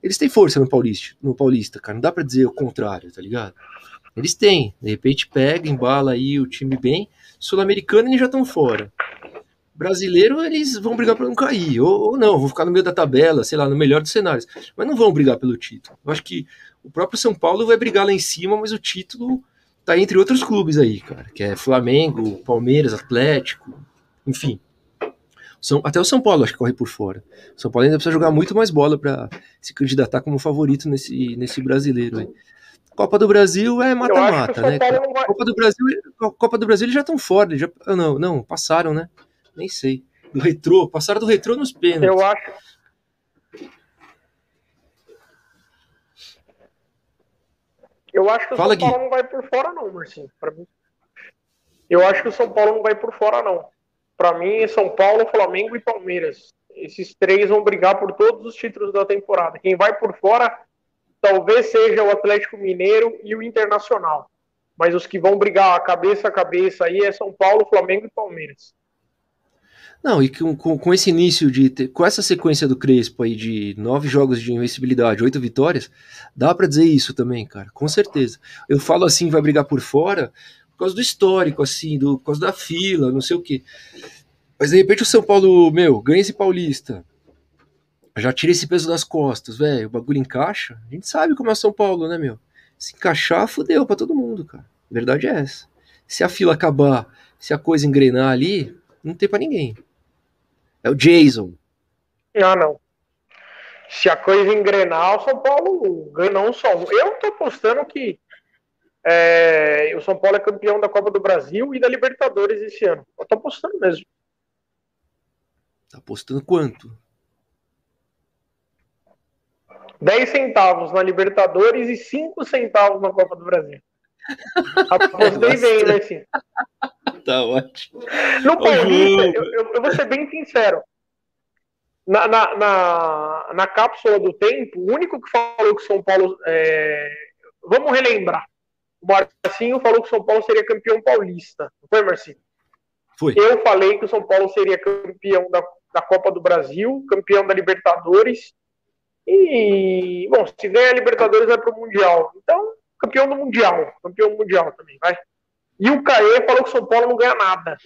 eles têm força no Paulista, no Paulista, cara. Não dá para dizer o contrário, tá ligado? Eles têm. De repente pega, embala aí o time bem. Sul-americano eles já estão fora. Brasileiro, eles vão brigar para não cair, ou, ou, não, vão ficar no meio da tabela, sei lá, no melhor dos cenários, mas não vão brigar pelo título. Eu acho que o próprio São Paulo vai brigar lá em cima, mas o título tá entre outros clubes aí, cara, que é Flamengo, Palmeiras, Atlético, enfim. São, até o São Paulo acho que corre por fora. O São Paulo ainda precisa jogar muito mais bola para se candidatar como favorito nesse, nesse brasileiro aí. Copa do Brasil é mata-mata, né? Vai... Copa do Brasil, Copa do Brasil eles já estão fora, já, ah, não, não, passaram, né? Nem sei. Do retrô, passaram do retrô nos pênaltis. Eu acho, Eu acho que o Fala, São Paulo Gui. não vai por fora, não, Marcinho. Mim. Eu acho que o São Paulo não vai por fora, não. Para mim, São Paulo, Flamengo e Palmeiras. Esses três vão brigar por todos os títulos da temporada. Quem vai por fora talvez seja o Atlético Mineiro e o Internacional. Mas os que vão brigar cabeça a cabeça aí é São Paulo, Flamengo e Palmeiras. Não, e com, com, esse início de. Ter, com essa sequência do Crespo aí de nove jogos de invencibilidade, oito vitórias, dá para dizer isso também, cara, com certeza. Eu falo assim, vai brigar por fora, por causa do histórico, assim, do, por causa da fila, não sei o quê. Mas de repente o São Paulo, meu, ganha esse paulista. Já tira esse peso das costas, velho. O bagulho encaixa. A gente sabe como é o São Paulo, né, meu? Se encaixar, fudeu pra todo mundo, cara. A verdade é essa. Se a fila acabar, se a coisa engrenar ali, não tem para ninguém. É o Jason. Ah, não. Se a coisa engrenar, o São Paulo ganha não só. Eu tô apostando que é, o São Paulo é campeão da Copa do Brasil e da Libertadores esse ano. Eu tô apostando mesmo. Tá apostando quanto? 10 centavos na Libertadores e 5 centavos na Copa do Brasil. [LAUGHS] Apostei bem, né, sim. Tá ótimo. No Paulista, eu, eu, eu, vou ser bem sincero. na, na, na, na, cápsula do tempo, o único que falou que São Paulo. É... Vamos relembrar. O Marcinho falou que São Paulo seria campeão paulista. Não foi, Marcinho? Foi. Eu falei que o São Paulo seria campeão da, da Copa do Brasil, campeão da Libertadores. E, bom, se ganhar a Libertadores vai para o Mundial. Então, campeão do Mundial. Campeão mundial também, vai. E o Caê falou que o São Paulo não ganha nada.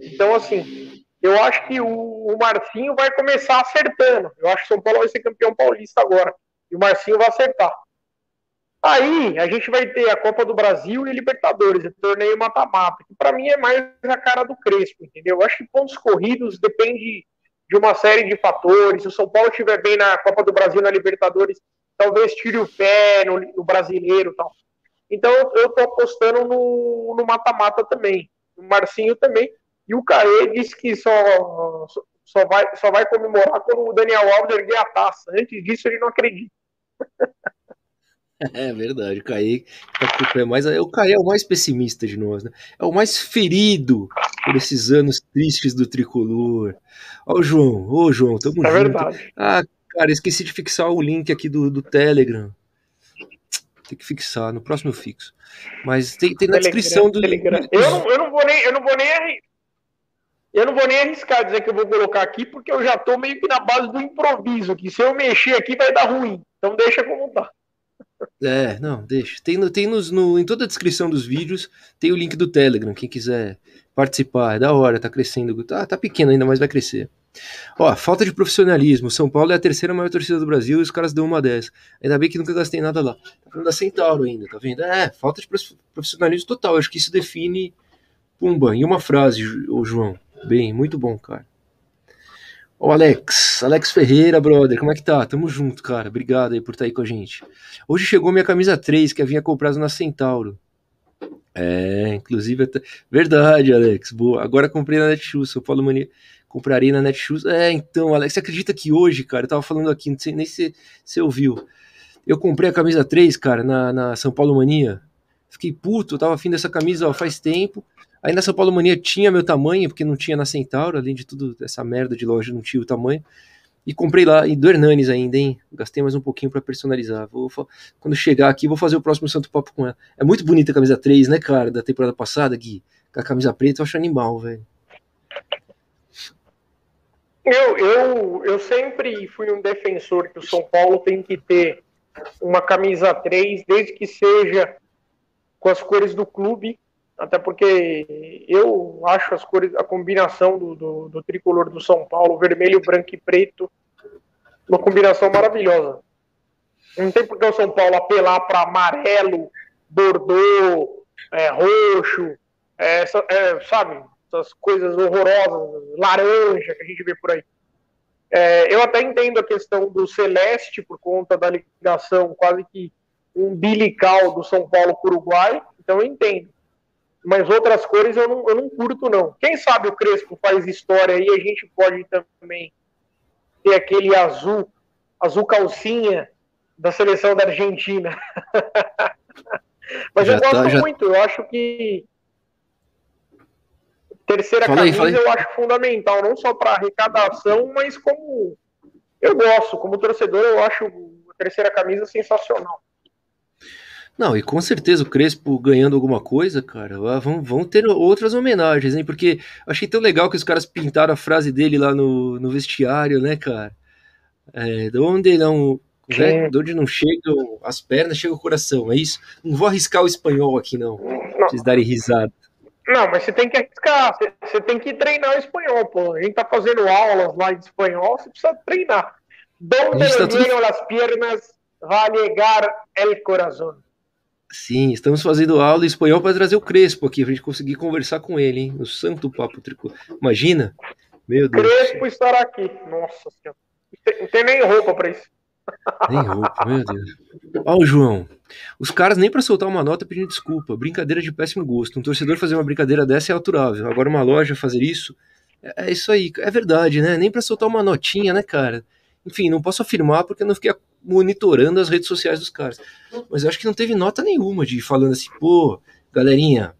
Então, assim, eu acho que o, o Marcinho vai começar acertando. Eu acho que o São Paulo vai ser campeão paulista agora. E o Marcinho vai acertar. Aí a gente vai ter a Copa do Brasil e Libertadores, o torneio mata-mata, que para mim é mais a cara do Crespo, entendeu? Eu acho que pontos corridos depende de uma série de fatores. Se o São Paulo estiver bem na Copa do Brasil, na Libertadores, talvez tire o pé no, no brasileiro tal. Então eu tô apostando no mata-mata também. O Marcinho também. E o Caê disse que só, só, vai, só vai comemorar quando o Daniel Alves erguer a taça. Antes disso, ele não acredita. É verdade, o Caê é mais. O Caê é o mais pessimista de nós, né? É o mais ferido por esses anos tristes do tricolor. Ó, o João, ô João, tamo é junto. Verdade. Ah, cara, esqueci de fixar o link aqui do, do Telegram. Tem que fixar, no próximo fixo. Mas tem, tem na Telegram, descrição do. Telegram. Eu, não, eu, não vou nem, eu não vou nem eu não vou nem arriscar dizer que eu vou colocar aqui, porque eu já estou meio que na base do improviso, que se eu mexer aqui vai dar ruim. Então deixa como tá. É, não, deixa. Tem, no, tem nos, no, em toda a descrição dos vídeos, tem o link do Telegram, quem quiser participar. É da hora, tá crescendo. Tá, tá pequeno ainda, mas vai crescer. Ó, falta de profissionalismo. São Paulo é a terceira maior torcida do Brasil e os caras dão uma dessa. Ainda bem que nunca gastei nada lá. Tá falando da Centauro ainda, tá vendo? É, falta de profissionalismo total. Acho que isso define. Pumba, em uma frase, o João. Bem, muito bom, cara. Ô Alex, Alex Ferreira, brother, como é que tá? Tamo junto, cara. Obrigado aí por estar tá aí com a gente. Hoje chegou minha camisa 3, que vinha comprado na Centauro. É, inclusive, até... verdade, Alex. Boa. Agora comprei na Netshoes, São Paulo Mania. Compraria na Netshoes. É, então, Alex, você acredita que hoje, cara, eu tava falando aqui, não sei nem se você ouviu. Eu comprei a camisa 3, cara, na, na São Paulo Mania. Fiquei puto, eu tava afim dessa camisa ó, faz tempo. Aí na São Paulo Mania tinha meu tamanho, porque não tinha na Centauro, além de tudo, essa merda de loja não tinha o tamanho. E comprei lá, e do Hernanes ainda, hein? Gastei mais um pouquinho para personalizar. Vou, quando chegar aqui, vou fazer o próximo Santo Papo com ela. É muito bonita a camisa 3, né, cara? Da temporada passada, Gui. Com a camisa preta, eu acho animal, velho. Eu, eu, eu sempre fui um defensor que o São Paulo tem que ter uma camisa 3, desde que seja com as cores do clube até porque eu acho as cores, a combinação do, do, do tricolor do São Paulo, vermelho, branco e preto, uma combinação maravilhosa. Não tem por que o São Paulo apelar para amarelo, bordô, é, roxo, é, é, sabe? Essas coisas horrorosas, laranja que a gente vê por aí. É, eu até entendo a questão do celeste por conta da ligação quase que umbilical do São Paulo com o Uruguai, então eu entendo mas outras cores eu não, eu não curto, não. Quem sabe o Crespo faz história aí, a gente pode também ter aquele azul, azul calcinha da seleção da Argentina. [LAUGHS] mas já eu gosto tá, já... muito, eu acho que terceira fala camisa aí, eu acho fundamental, não só para arrecadação, mas como eu gosto, como torcedor, eu acho a terceira camisa sensacional. Não, e com certeza o Crespo ganhando alguma coisa, cara, vão, vão ter outras homenagens, hein? Porque achei tão legal que os caras pintaram a frase dele lá no, no vestiário, né, cara? É, de onde não. Né? De onde não chegam as pernas, chega o coração, é isso? Não vou arriscar o espanhol aqui, não. não. Vocês darem risada. Não, mas você tem que arriscar, você, você, tem que treinar o espanhol, pô. A gente tá fazendo aulas lá de espanhol, você precisa treinar. Donde tá tudo... las piernas va llegar el corazón. Sim, estamos fazendo aula em espanhol para trazer o Crespo aqui, para a gente conseguir conversar com ele, hein? No Santo Papo Tricô. Imagina? Meu Deus. Crespo estará aqui. Nossa Senhora. Não tem nem roupa para isso. Nem roupa, meu Deus. Ó, o João. Os caras nem para soltar uma nota pedindo desculpa. Brincadeira de péssimo gosto. Um torcedor fazer uma brincadeira dessa é autorável. Agora uma loja fazer isso. É, é isso aí. É verdade, né? Nem para soltar uma notinha, né, cara? Enfim, não posso afirmar porque eu não fiquei monitorando as redes sociais dos caras. Mas eu acho que não teve nota nenhuma de falando assim, pô, galerinha,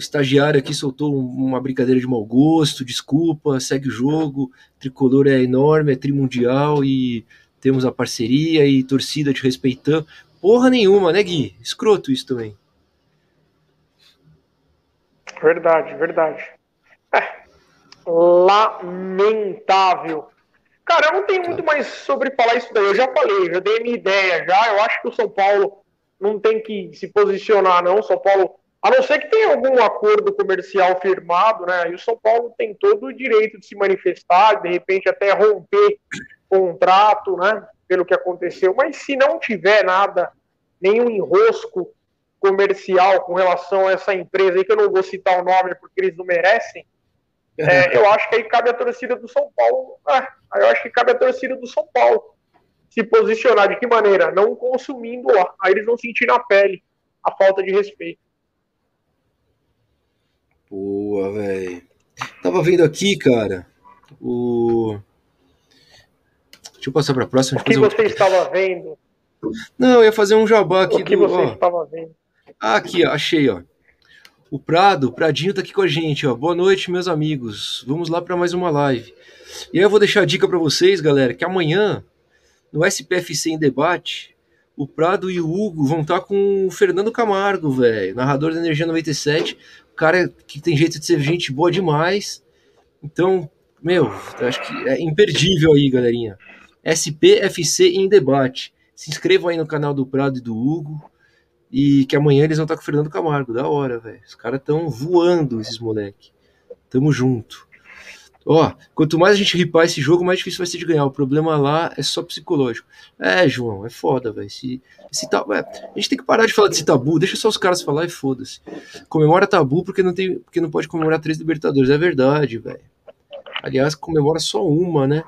estagiário aqui soltou uma brincadeira de mau gosto, desculpa, segue o jogo. Tricolor é enorme, é trimundial e temos a parceria e torcida te respeitando. Porra nenhuma, né, Gui? Escroto isso também. Verdade, verdade. É, lamentável. Cara, eu não tenho muito mais sobre falar isso daí. Eu já falei, já dei minha ideia já. Eu acho que o São Paulo não tem que se posicionar, não. São Paulo, a não ser que tenha algum acordo comercial firmado, né? E o São Paulo tem todo o direito de se manifestar, de repente até romper contrato, né? Pelo que aconteceu. Mas se não tiver nada, nenhum enrosco comercial com relação a essa empresa aí, que eu não vou citar o nome porque eles não merecem, [LAUGHS] é, eu acho que aí cabe a torcida do São Paulo. É, eu acho que cabe a torcida do São Paulo se posicionar de que maneira? Não consumindo lá. Aí eles vão sentir na pele a falta de respeito. Boa, velho. Tava vendo aqui, cara, o. Deixa eu passar para a próxima. O que você um... estava vendo? Não, eu ia fazer um jabá aqui. O que do... você ó. estava vendo? Ah, aqui, ó, achei, ó. O Prado, o Pradinho tá aqui com a gente, ó. Boa noite, meus amigos. Vamos lá para mais uma live. E aí eu vou deixar a dica para vocês, galera, que amanhã no SPFC em debate, o Prado e o Hugo vão estar tá com o Fernando Camargo, velho, narrador da Energia 97, o cara que tem jeito de ser gente boa demais. Então, meu, acho que é imperdível aí, galerinha. SPFC em debate. Se inscrevam aí no canal do Prado e do Hugo. E que amanhã eles vão estar com o Fernando Camargo. Da hora, velho. Os caras estão voando, esses moleque. Tamo junto. Ó, quanto mais a gente ripar esse jogo, mais difícil vai ser de ganhar. O problema lá é só psicológico. É, João, é foda, velho. Esse, esse tabu, é, a gente tem que parar de falar desse tabu, deixa só os caras falar e foda-se. Comemora tabu porque não, tem, porque não pode comemorar três Libertadores. É verdade, velho. Aliás, comemora só uma, né?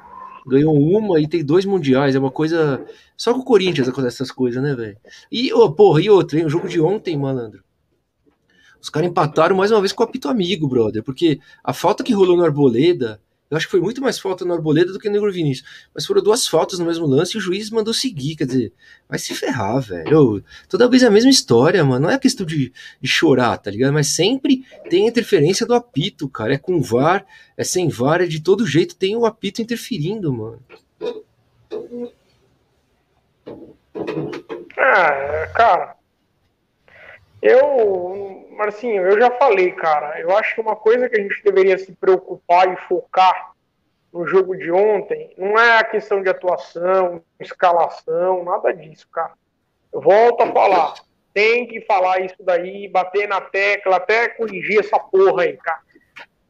Ganhou uma e tem dois mundiais. É uma coisa. Só com o Corinthians acontece essas coisas, né, velho? E, oh, porra, e outra, hein? O jogo de ontem, malandro. Os caras empataram mais uma vez com o apito amigo, brother. Porque a falta que rolou no Arboleda. Eu acho que foi muito mais falta no Arboleda do que no Igor Vinícius. Mas foram duas faltas no mesmo lance e o juiz mandou seguir. Quer dizer, vai se ferrar, velho. Toda vez é a mesma história, mano. Não é questão de, de chorar, tá ligado? Mas sempre tem interferência do apito, cara. É com VAR, é sem VAR, é de todo jeito tem o apito interferindo, mano. Ah, cara. Eu, Marcinho, eu já falei, cara. Eu acho que uma coisa que a gente deveria se preocupar e focar no jogo de ontem não é a questão de atuação, escalação, nada disso, cara. Eu volto a falar. Tem que falar isso daí, bater na tecla, até corrigir essa porra aí, cara.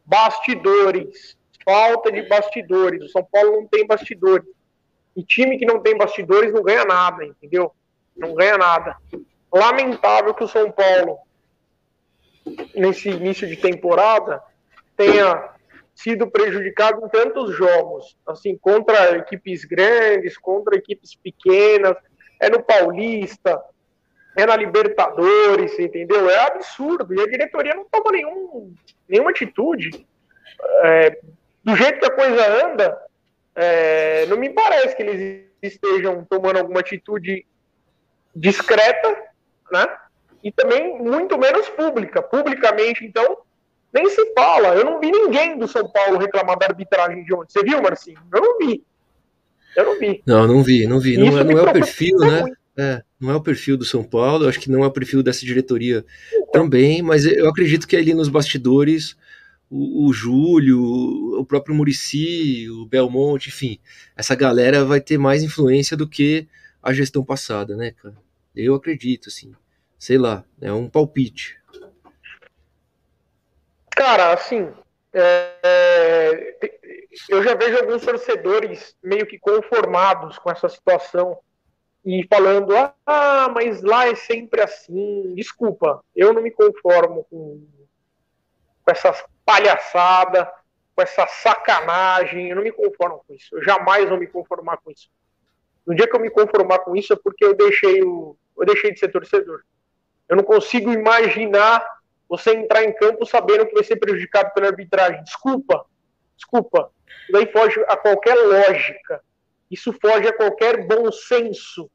Bastidores. Falta de bastidores. O São Paulo não tem bastidores. E time que não tem bastidores não ganha nada, entendeu? Não ganha nada. Lamentável que o São Paulo, nesse início de temporada, tenha sido prejudicado em tantos jogos, assim, contra equipes grandes, contra equipes pequenas, é no Paulista, é na Libertadores, entendeu? É absurdo. E a diretoria não toma nenhum, nenhuma atitude. É, do jeito que a coisa anda, é, não me parece que eles estejam tomando alguma atitude discreta, né? E também muito menos pública. Publicamente, então, nem se fala. Eu não vi ninguém do São Paulo reclamar da arbitragem de ontem. Você viu, Marcinho? Eu não vi. Eu não vi. Não, não vi, não vi. Não, é, não é o perfil, né? É, não é o perfil do São Paulo, acho que não é o perfil dessa diretoria então. também, mas eu acredito que ali nos bastidores o, o Júlio, o próprio Murici, o Belmonte, enfim, essa galera vai ter mais influência do que a gestão passada, né, cara? Eu acredito, assim. Sei lá, é um palpite. Cara, assim, é, é, eu já vejo alguns torcedores meio que conformados com essa situação e falando, ah, mas lá é sempre assim. Desculpa, eu não me conformo com, com essas palhaçada, com essa sacanagem. Eu não me conformo com isso. Eu jamais vou me conformar com isso. No dia que eu me conformar com isso é porque eu deixei, o, eu deixei de ser torcedor. Eu não consigo imaginar você entrar em campo sabendo que vai ser prejudicado pela arbitragem. Desculpa, desculpa. Isso daí foge a qualquer lógica. Isso foge a qualquer bom senso.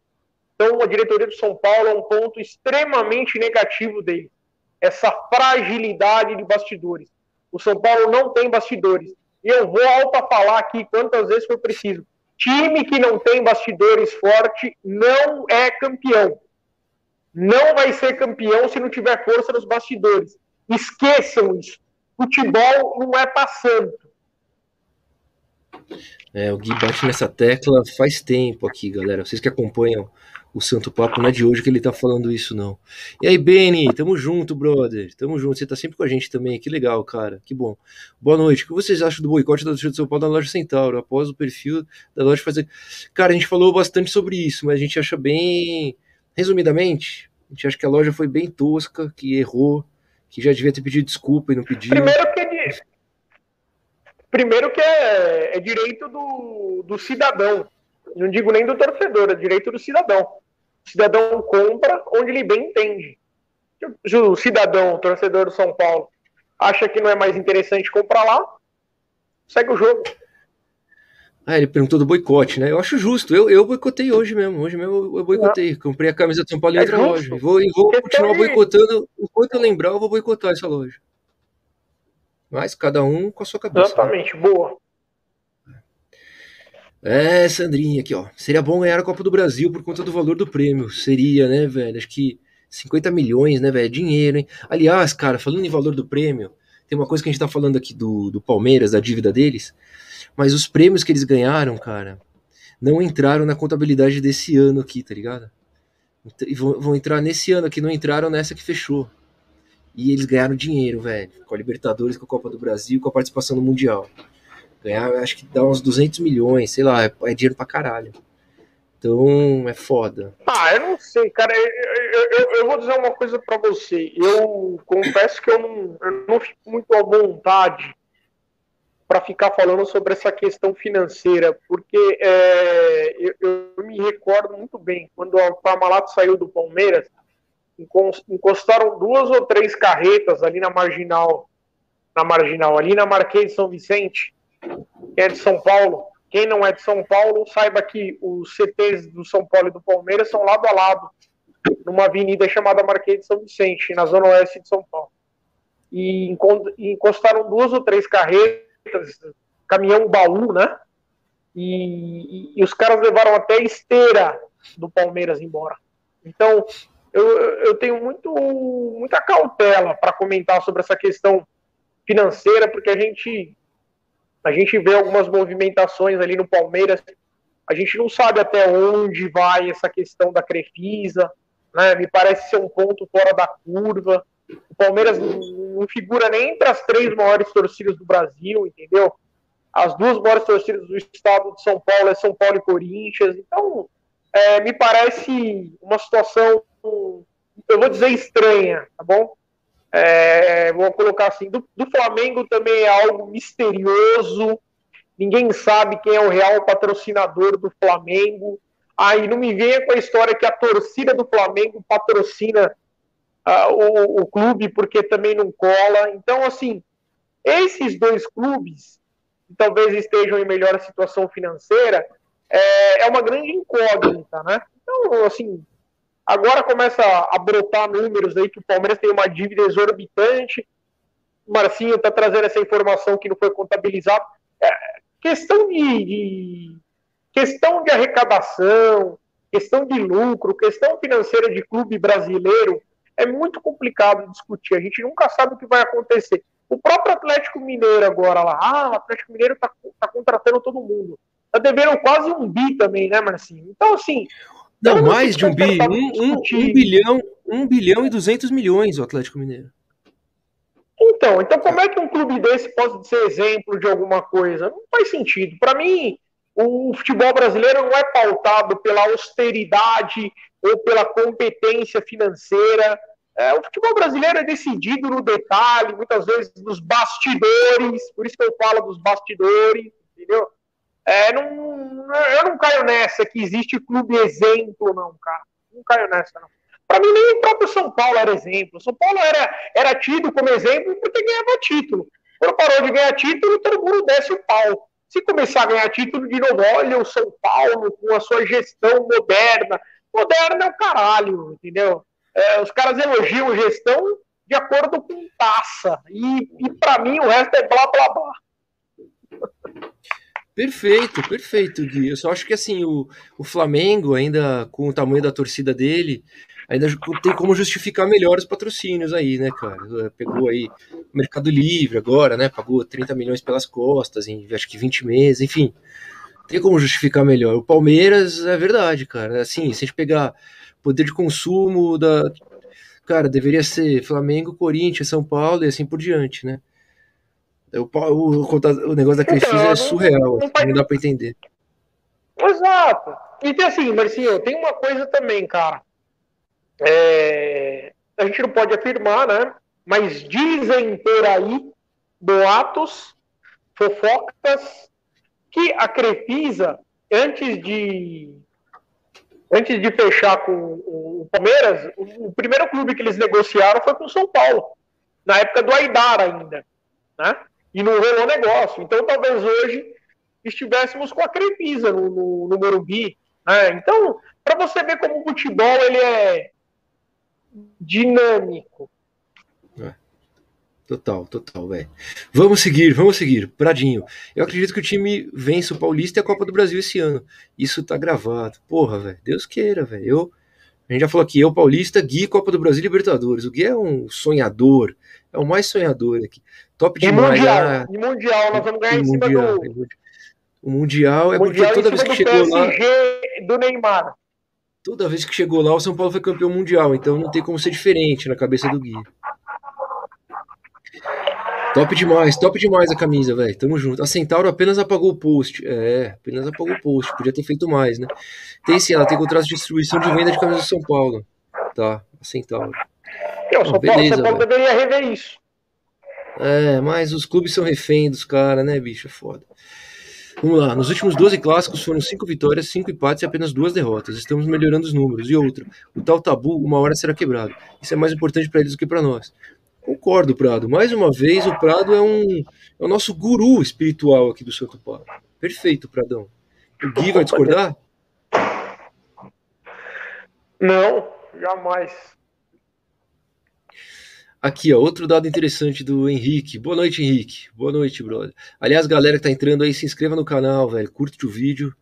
Então, a diretoria do São Paulo é um ponto extremamente negativo dele. essa fragilidade de bastidores. O São Paulo não tem bastidores. E eu vou a falar aqui quantas vezes for preciso. Time que não tem bastidores forte não é campeão. Não vai ser campeão se não tiver força nos bastidores. Esqueçam isso. Futebol não é para santo. É, o Gui bate nessa tecla faz tempo aqui, galera. Vocês que acompanham o Santo Papo, não é de hoje que ele tá falando isso, não. E aí, Benny, tamo junto, brother. Tamo junto. Você tá sempre com a gente também. Que legal, cara. Que bom. Boa noite. O que vocês acham do boicote da torcida de São Paulo na loja Centauro, após o perfil da loja fazer. Cara, a gente falou bastante sobre isso, mas a gente acha bem. Resumidamente, a gente acha que a loja foi bem tosca, que errou, que já devia ter pedido desculpa e não pediu. Primeiro que Primeiro que é, é direito do, do cidadão. Não digo nem do torcedor, é direito do cidadão. O cidadão compra onde ele bem entende. Se o cidadão, o torcedor do São Paulo, acha que não é mais interessante comprar lá, segue o jogo. Ah, ele perguntou do boicote, né? Eu acho justo. Eu, eu boicotei hoje mesmo. Hoje mesmo eu boicotei. Comprei a camisa do São Paulo em é outra justo. loja. E vou, e vou continuar de... boicotando. Enquanto eu lembrar, eu vou boicotar essa loja. Mas cada um com a sua cabeça. Né? Exatamente, né? boa. É, Sandrinha aqui, ó. Seria bom ganhar a Copa do Brasil por conta do valor do prêmio. Seria, né, velho? Acho que 50 milhões, né, velho? É dinheiro, hein? Aliás, cara, falando em valor do prêmio, tem uma coisa que a gente tá falando aqui do, do Palmeiras, da dívida deles, mas os prêmios que eles ganharam, cara, não entraram na contabilidade desse ano aqui, tá ligado? E vão, vão entrar nesse ano aqui, não entraram nessa que fechou. E eles ganharam dinheiro, velho, com a Libertadores, com a Copa do Brasil, com a participação no Mundial. Ganhar, acho que dá uns 200 milhões, sei lá, é, é dinheiro pra caralho. Então, é foda. Ah, eu não sei, cara. Eu, eu, eu vou dizer uma coisa para você. Eu confesso que eu não, eu não fico muito à vontade para ficar falando sobre essa questão financeira, porque é, eu, eu, me recordo muito bem quando o Parmalat saiu do Palmeiras, encostaram duas ou três carretas ali na marginal, na marginal, ali na Marquês de São Vicente, quem é de São Paulo. Quem não é de São Paulo, saiba que os CTs do São Paulo e do Palmeiras são lado a lado, numa avenida chamada Marquês de São Vicente, na zona oeste de São Paulo. E encostaram duas ou três carretas, caminhão baú, né? E, e, e os caras levaram até esteira do Palmeiras embora. Então, eu, eu tenho muito, muita cautela para comentar sobre essa questão financeira, porque a gente, a gente vê algumas movimentações ali no Palmeiras, a gente não sabe até onde vai essa questão da Crefisa, né? me parece ser um ponto fora da curva. O Palmeiras não figura nem entre as três maiores torcidas do Brasil, entendeu? As duas maiores torcidas do estado de São Paulo é São Paulo e Corinthians. Então, é, me parece uma situação eu vou dizer estranha, tá bom? É, vou colocar assim, do, do, Flamengo também é algo misterioso, ninguém sabe quem é o real patrocinador do Flamengo. Aí não me venha com a história que a torcida do Flamengo patrocina uh, o, o clube porque também não cola. Então, assim, esses dois clubes, que talvez estejam em melhor situação financeira, é, é uma grande incógnita, né? Então, assim, Agora começa a brotar números aí que o Palmeiras tem uma dívida exorbitante. O Marcinho está trazendo essa informação que não foi contabilizada. É, questão de, de, questão de arrecadação, questão de lucro, questão financeira de clube brasileiro é muito complicado discutir. A gente nunca sabe o que vai acontecer. O próprio Atlético Mineiro agora lá, ah, o Atlético Mineiro está tá contratando todo mundo. Está devendo quase um bi também, né, Marcinho? Então, assim, não, mais de um bi. Um, um, um, bilhão, um bilhão e duzentos milhões o Atlético Mineiro. Então, então como é que um clube desse pode ser exemplo de alguma coisa? Não faz sentido. Para mim, o futebol brasileiro não é pautado pela austeridade ou pela competência financeira. É, o futebol brasileiro é decidido no detalhe, muitas vezes nos bastidores, por isso que eu falo dos bastidores, entendeu? É, não, eu não caio nessa que existe clube exemplo, não, cara. Não caio nessa, não. Para mim, nem o próprio São Paulo era exemplo. São Paulo era, era tido como exemplo porque ganhava título. Quando parou de ganhar título, todo mundo desce o pau. Se começar a ganhar título de novo, olha o São Paulo com a sua gestão moderna. Moderna é o caralho, entendeu? É, os caras elogiam gestão, de acordo com taça. E, e para mim o resto é blá blá blá. Perfeito, perfeito, Gui. Eu só acho que assim, o, o Flamengo, ainda com o tamanho da torcida dele, ainda tem como justificar melhor os patrocínios aí, né, cara? É, pegou aí Mercado Livre agora, né? Pagou 30 milhões pelas costas em acho que 20 meses, enfim. Tem como justificar melhor. O Palmeiras é verdade, cara. Assim, se a gente pegar poder de consumo da. Cara, deveria ser Flamengo, Corinthians, São Paulo e assim por diante, né? O, o, o negócio da Crefisa então, é surreal, não, não, dá para entender. Exato. E tem assim, Marcinho, tem uma coisa também, cara. É, a gente não pode afirmar, né? Mas dizem por aí boatos, fofocas, que a Crefisa, antes de antes de fechar com o Palmeiras, o, primeiro clube que eles negociaram foi com o São Paulo, na época do Aidar ainda, né? e não rolou negócio. Então, talvez hoje estivéssemos com a Crefisa no, no, no Morumbi. Né? Então, para você ver como o futebol ele é dinâmico. É. Total, total, velho. Vamos seguir, vamos seguir. Pradinho. Eu acredito que o time vence o Paulista e a Copa do Brasil esse ano. Isso tá gravado. Porra, velho. Deus queira, velho. Eu. A gente já falou aqui, eu, Paulista, Gui, Copa do Brasil e Libertadores. O Gui é um sonhador, é o mais sonhador aqui. Top demais. Mundial, ah, e mundial, nós vamos ganhar em cima mundial, do. O Mundial é mundial porque toda vez que chegou lá. do Neymar. Toda vez que chegou lá, o São Paulo foi campeão mundial, então não tem como ser diferente na cabeça do Gui. Top demais, top demais a camisa, velho. Tamo junto. A Centauro apenas apagou o post. É, apenas apagou o post. Podia ter feito mais, né? Tem sim, ela tem contrato de distribuição de venda de camisa do São Paulo. Tá, a Centauro. Eu, São, Paulo, São Paulo deveria rever isso. É, mas os clubes são refém dos caras, né, bicho? É foda. Vamos lá, nos últimos 12 clássicos foram 5 vitórias, 5 empates e apenas duas derrotas. Estamos melhorando os números. E outra, o tal tabu uma hora será quebrado. Isso é mais importante para eles do que para nós. Concordo, Prado. Mais uma vez, o Prado é um é o nosso guru espiritual aqui do Santo Paulo. Perfeito, Pradão. O Gui vai discordar? Não, jamais. Aqui, ó, outro dado interessante do Henrique. Boa noite, Henrique. Boa noite, brother. Aliás, galera que tá entrando aí, se inscreva no canal, velho. Curte o vídeo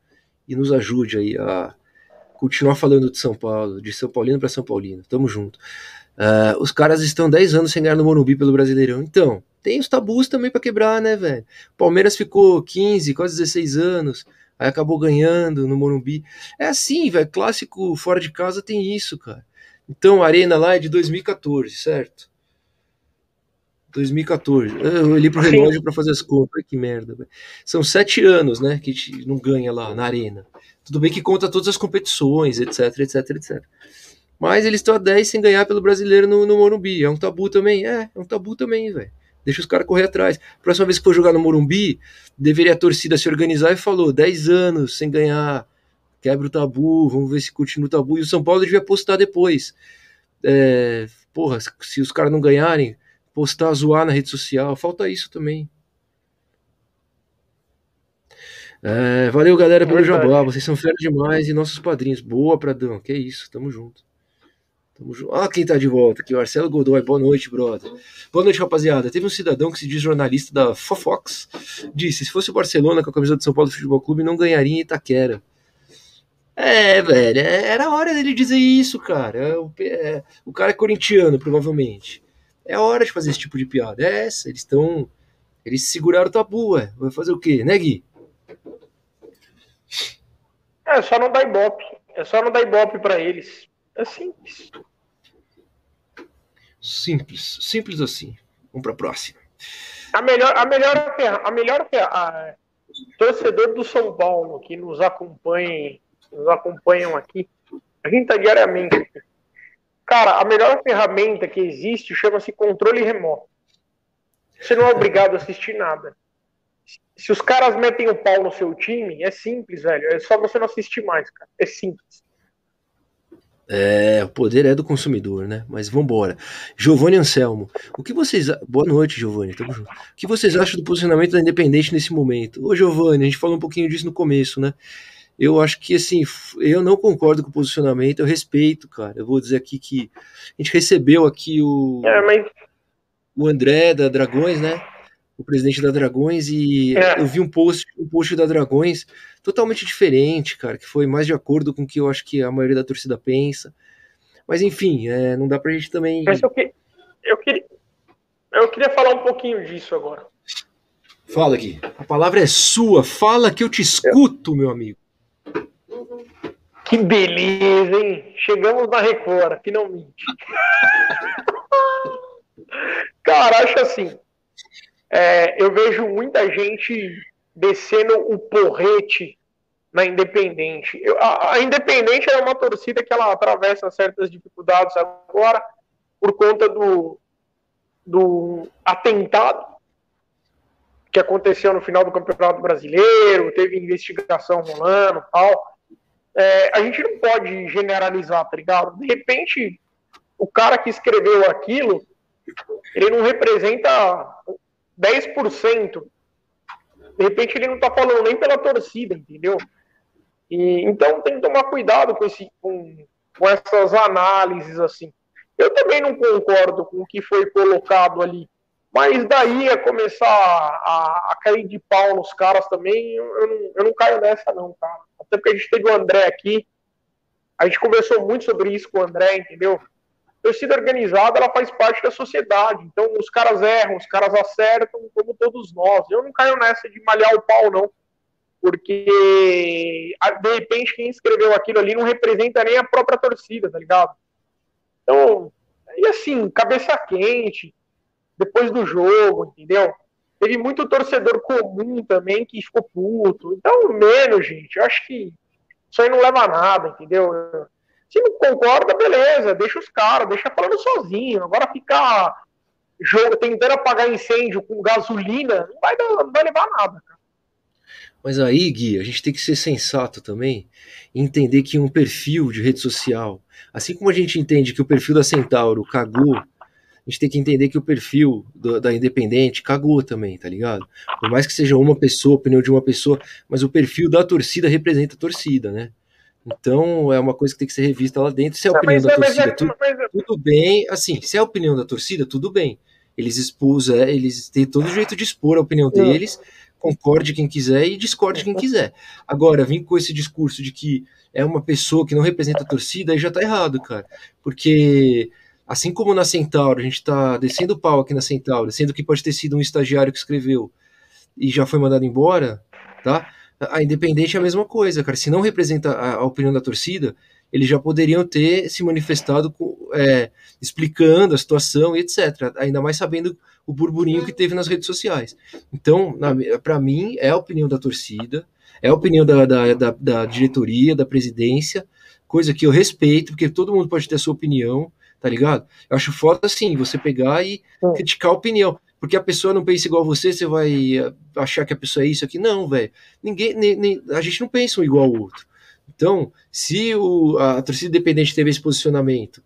e nos ajude aí a continuar falando de São Paulo, de São Paulino para São Paulino. Tamo junto. Uh, os caras estão 10 anos sem ganhar no Morumbi pelo Brasileirão. Então, tem os tabus também para quebrar, né, velho? Palmeiras ficou 15, quase 16 anos, aí acabou ganhando no Morumbi. É assim, velho. Clássico fora de casa tem isso, cara. Então, a Arena lá é de 2014, certo? 2014. Eu olhei pro relógio para fazer as contas. Que merda. Véio. São sete anos, né? Que a gente não ganha lá na arena. Tudo bem que conta todas as competições, etc, etc, etc. Mas eles estão a 10 sem ganhar pelo brasileiro no, no Morumbi. É um tabu também? É, é um tabu também, velho. Deixa os caras correr atrás. Próxima vez que for jogar no Morumbi, deveria a torcida se organizar e falou: 10 anos sem ganhar, quebra o tabu, vamos ver se continua o tabu. E o São Paulo devia postar depois. É, porra, se os caras não ganharem, postar, zoar na rede social. Falta isso também. É, valeu, galera, pelo jabá. Vocês são fera demais e nossos padrinhos. Boa, Pradão. Que isso, tamo junto. Tamo junto. Ah, quem tá de volta aqui, Marcelo Godoy. Boa noite, brother. Boa noite, rapaziada. Teve um cidadão que se diz jornalista da Fofox. Disse: se fosse o Barcelona com a camisa do São Paulo Futebol Clube, não ganharia em Itaquera. É, velho, é, era hora dele dizer isso, cara. É, o, é, o cara é corintiano, provavelmente. É hora de fazer esse tipo de piada. É essa, eles estão. Eles seguraram o tabu, ué. Vai fazer o quê, né, Gui? É só não dar ibope. É só não dar ibope pra eles. É simples. Simples. Simples assim. Vamos pra próxima. A melhor, a melhor, a melhor a, torcedor do São Paulo que nos acompanhem, nos acompanham aqui. A gente tá diariamente. Cara, a melhor ferramenta que existe chama-se controle remoto. Você não é obrigado a assistir nada. Se os caras metem o pau no seu time, é simples, velho. É só você não assistir mais, cara. É simples. É, o poder é do consumidor, né? Mas vambora. Giovanni Anselmo, o que vocês. Boa noite, Giovanni, tamo junto. O que vocês acham do posicionamento da Independente nesse momento? Ô, Giovanni, a gente falou um pouquinho disso no começo, né? eu acho que assim, eu não concordo com o posicionamento, eu respeito, cara. Eu vou dizer aqui que a gente recebeu aqui o, é, mas... o André da Dragões, né? O presidente da Dragões, e é. eu vi um post, um post da Dragões totalmente diferente, cara, que foi mais de acordo com o que eu acho que a maioria da torcida pensa. Mas enfim, é, não dá pra gente também. Mas eu, que, eu, queria, eu queria falar um pouquinho disso agora. Fala aqui. A palavra é sua. Fala que eu te escuto, meu amigo. Que beleza, hein? Chegamos na Record, finalmente. [LAUGHS] Cara, acho assim. É, eu vejo muita gente descendo o porrete na Independente. Eu, a, a, Independente é uma torcida que ela atravessa certas dificuldades agora por conta do, do atentado que aconteceu no final do Campeonato Brasileiro, teve investigação rolando tal. É, a gente não pode generalizar, tá ligado? De repente, o cara que escreveu aquilo, ele não representa 10%. De repente, ele não tá falando nem pela torcida, entendeu? E, então, tem que tomar cuidado com, esse, com, com essas análises, assim. Eu também não concordo com o que foi colocado ali mas daí a começar a, a, cair de pau nos caras também, eu, não, eu não caio nessa não, cara. Até porque a gente teve o André aqui, a gente conversou muito sobre isso com o André, entendeu? Torcida organizada, ela faz parte da sociedade. Então, os caras erram, os caras acertam, como todos nós. Eu não caio nessa de malhar o pau, não. Porque, de repente, quem escreveu aquilo ali não representa nem a própria torcida, tá ligado? Então, e assim, cabeça quente depois do jogo, entendeu? Teve muito torcedor comum também que ficou puto. Então, menos, gente. Eu acho que isso aí não leva a nada, entendeu? Se não concorda, beleza, deixa os caras, deixa falando sozinho. Agora ficar jogo, tentando apagar incêndio com gasolina, não vai, não vai levar nada. Mas aí, Gui, a gente tem que ser sensato também e entender que um perfil de rede social, assim como a gente entende que o perfil da Centauro cagou a gente tem que entender que o perfil do, da Independente cagou também, tá ligado? Por mais que seja uma pessoa, opinião de uma pessoa, mas o perfil da torcida representa a torcida, né? Então é uma coisa que tem que ser revista lá dentro. Se é a opinião da torcida, tudo, tudo, bem. Assim, se é a opinião da torcida, tudo bem. Eles expus, é, eles têm todo o jeito de expor a opinião deles, concorde quem quiser e discorde quem quiser. Agora, vim com esse discurso de que é uma pessoa que não representa a torcida, aí já tá errado, cara. Porque Assim como na Centauro, a gente está descendo o pau aqui na Centauro, sendo que pode ter sido um estagiário que escreveu e já foi mandado embora, tá? A Independente é a mesma coisa, cara. Se não representa a, a opinião da torcida, eles já poderiam ter se manifestado com, é, explicando a situação e etc. Ainda mais sabendo o burburinho que teve nas redes sociais. Então, para mim, é a opinião da torcida, é a opinião da, da, da, da diretoria, da presidência, coisa que eu respeito, porque todo mundo pode ter a sua opinião tá ligado? Eu acho foda assim, você pegar e é. criticar a opinião. Porque a pessoa não pensa igual você, você vai eh, achar que a pessoa é isso aqui. Não, velho. Ninguém, nem, nem, a gente não pensa um igual ao outro. Então, se o, a torcida independente teve esse posicionamento,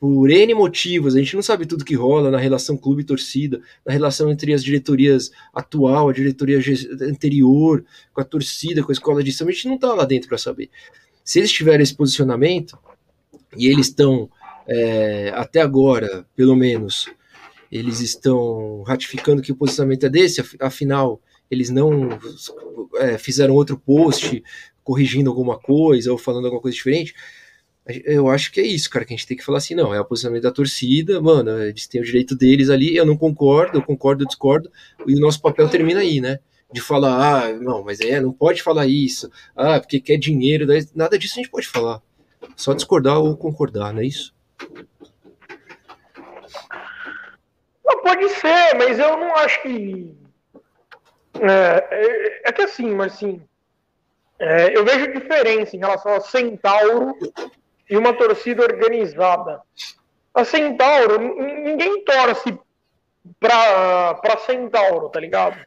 por N motivos, a gente não sabe tudo que rola na relação clube torcida, na relação entre as diretorias atual, a diretoria anterior, com a torcida, com a escola de samba, a gente não tá lá dentro para saber. Se eles tiverem esse posicionamento e eles estão é, até agora, pelo menos, eles estão ratificando que o posicionamento é desse, afinal, eles não é, fizeram outro post corrigindo alguma coisa ou falando alguma coisa diferente. Eu acho que é isso, cara, que a gente tem que falar assim, não, é o posicionamento da torcida, mano, eles têm o direito deles ali, eu não concordo, eu concordo, eu discordo, e o nosso papel termina aí, né? De falar, ah, não, mas é, não pode falar isso, ah, porque quer dinheiro, nada disso a gente pode falar. Só discordar ou concordar, não é isso? Não, pode ser, mas eu não acho que. É, é, é que assim, mas assim. É, eu vejo diferença em relação a Centauro e uma torcida organizada. A Centauro, ninguém torce pra, pra Centauro, tá ligado?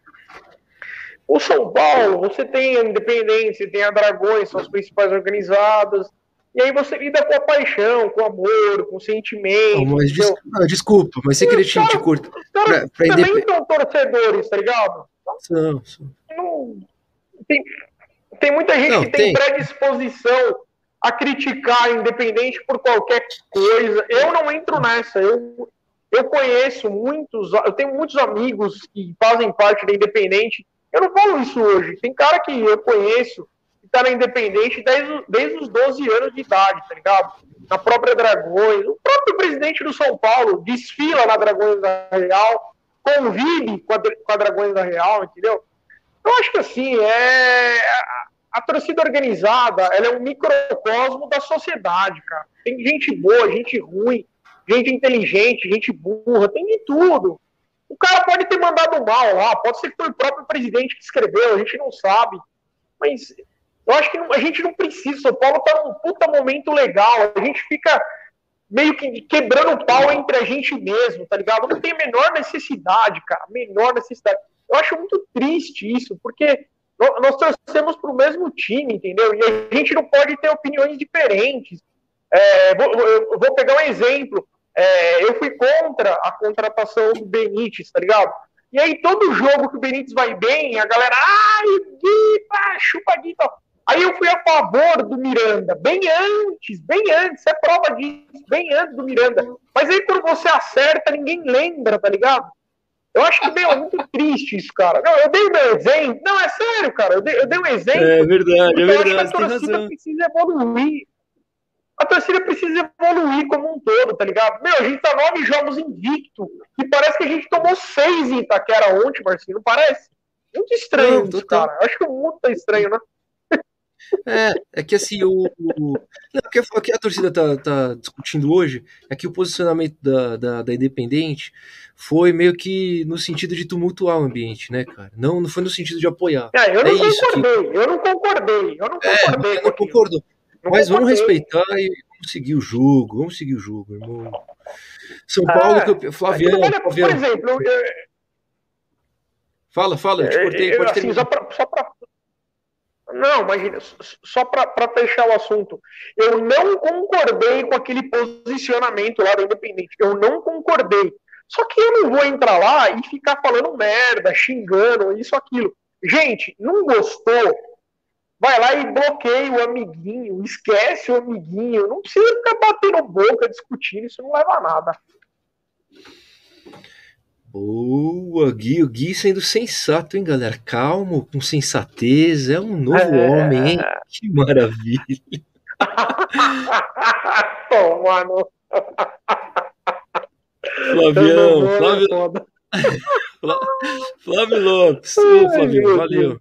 O São Paulo, você tem a Independência, tem a Dragões, são as principais organizadas. E aí você lida com a paixão, com o amor, com o sentimento. Não, mas des... ah, desculpa, mas você queria te, cortar. Os caras pra, pra também são torcedores, tá ligado? São, são. Não... Tem, tem muita gente não, que tem, tem predisposição a criticar a Independente por qualquer coisa. Eu não entro nessa. Eu, eu conheço muitos, eu tenho muitos amigos que fazem parte da Independente. Eu não falo isso hoje. Tem cara que eu conheço tá na Independente desde, desde os 12 anos de idade, tá ligado? Na própria Dragões. O próprio presidente do São Paulo desfila na Dragões da Real, convive com a, com a Dragões da Real, entendeu? Eu acho que assim, é a torcida organizada, ela é um microcosmo da sociedade, cara. Tem gente boa, gente ruim, gente inteligente, gente burra, tem de tudo. O cara pode ter mandado mal lá, pode ser que foi o próprio presidente que escreveu, a gente não sabe. Mas eu acho que a gente não precisa. São Paulo tá num puta momento legal. A gente fica meio que quebrando o pau entre a gente mesmo, tá ligado? Não tem menor necessidade, cara. Menor necessidade. Eu acho muito triste isso, porque nós torcemos para o mesmo time, entendeu? E a gente não pode ter opiniões diferentes. É, vou, vou pegar um exemplo. É, eu fui contra a contratação do Benítez, tá ligado? E aí, todo jogo que o Benítez vai bem, a galera, ai, Gui, chupa Gui, Aí eu fui a favor do Miranda, bem antes, bem antes, é prova disso, bem antes do Miranda. Mas aí quando você acerta, ninguém lembra, tá ligado? Eu acho que, meu, [LAUGHS] é muito triste isso, cara. Não, eu dei meu exemplo. Não, é sério, cara. Eu dei, eu dei um exemplo. É verdade, é verdade. a torcida precisa evoluir. A torcida precisa evoluir como um todo, tá ligado? Meu, a gente tá nove jogos invicto. E parece que a gente tomou seis em Itaquera ontem, Marcinho. Não parece? Muito estranho não, isso, cara. Eu acho que o mundo tá estranho, né? É, é que assim, o. o não, que, o que a torcida tá, tá discutindo hoje é que o posicionamento da, da, da, Independente foi meio que no sentido de tumultuar o ambiente, né, cara? Não, não foi no sentido de apoiar. É, eu não é concordei, que... eu não concordei, eu não concordei. É, não concordou. Não Mas vamos respeitar e vamos seguir o jogo, vamos seguir o jogo, irmão. São Paulo, é, que eu, Flaviano, olha, Por exemplo, eu, Fala, fala, eu te cortei, eu, pode assim, Só pra, só pra não, imagina, só para fechar o assunto, eu não concordei com aquele posicionamento lá do Independente. Eu não concordei. Só que eu não vou entrar lá e ficar falando merda, xingando, isso, aquilo. Gente, não gostou? Vai lá e bloqueia o amiguinho, esquece o amiguinho. Não precisa ficar batendo boca, discutindo, isso não leva a nada. Boa, Gui. O Gui sendo sensato, hein, galera? Calmo, com sensatez. É um novo é... homem, hein? Que maravilha. [LAUGHS] Toma, mano. [LAUGHS] Flavião, Flávio... [LAUGHS] Flávio Lopes. Ô, Flávio, valeu.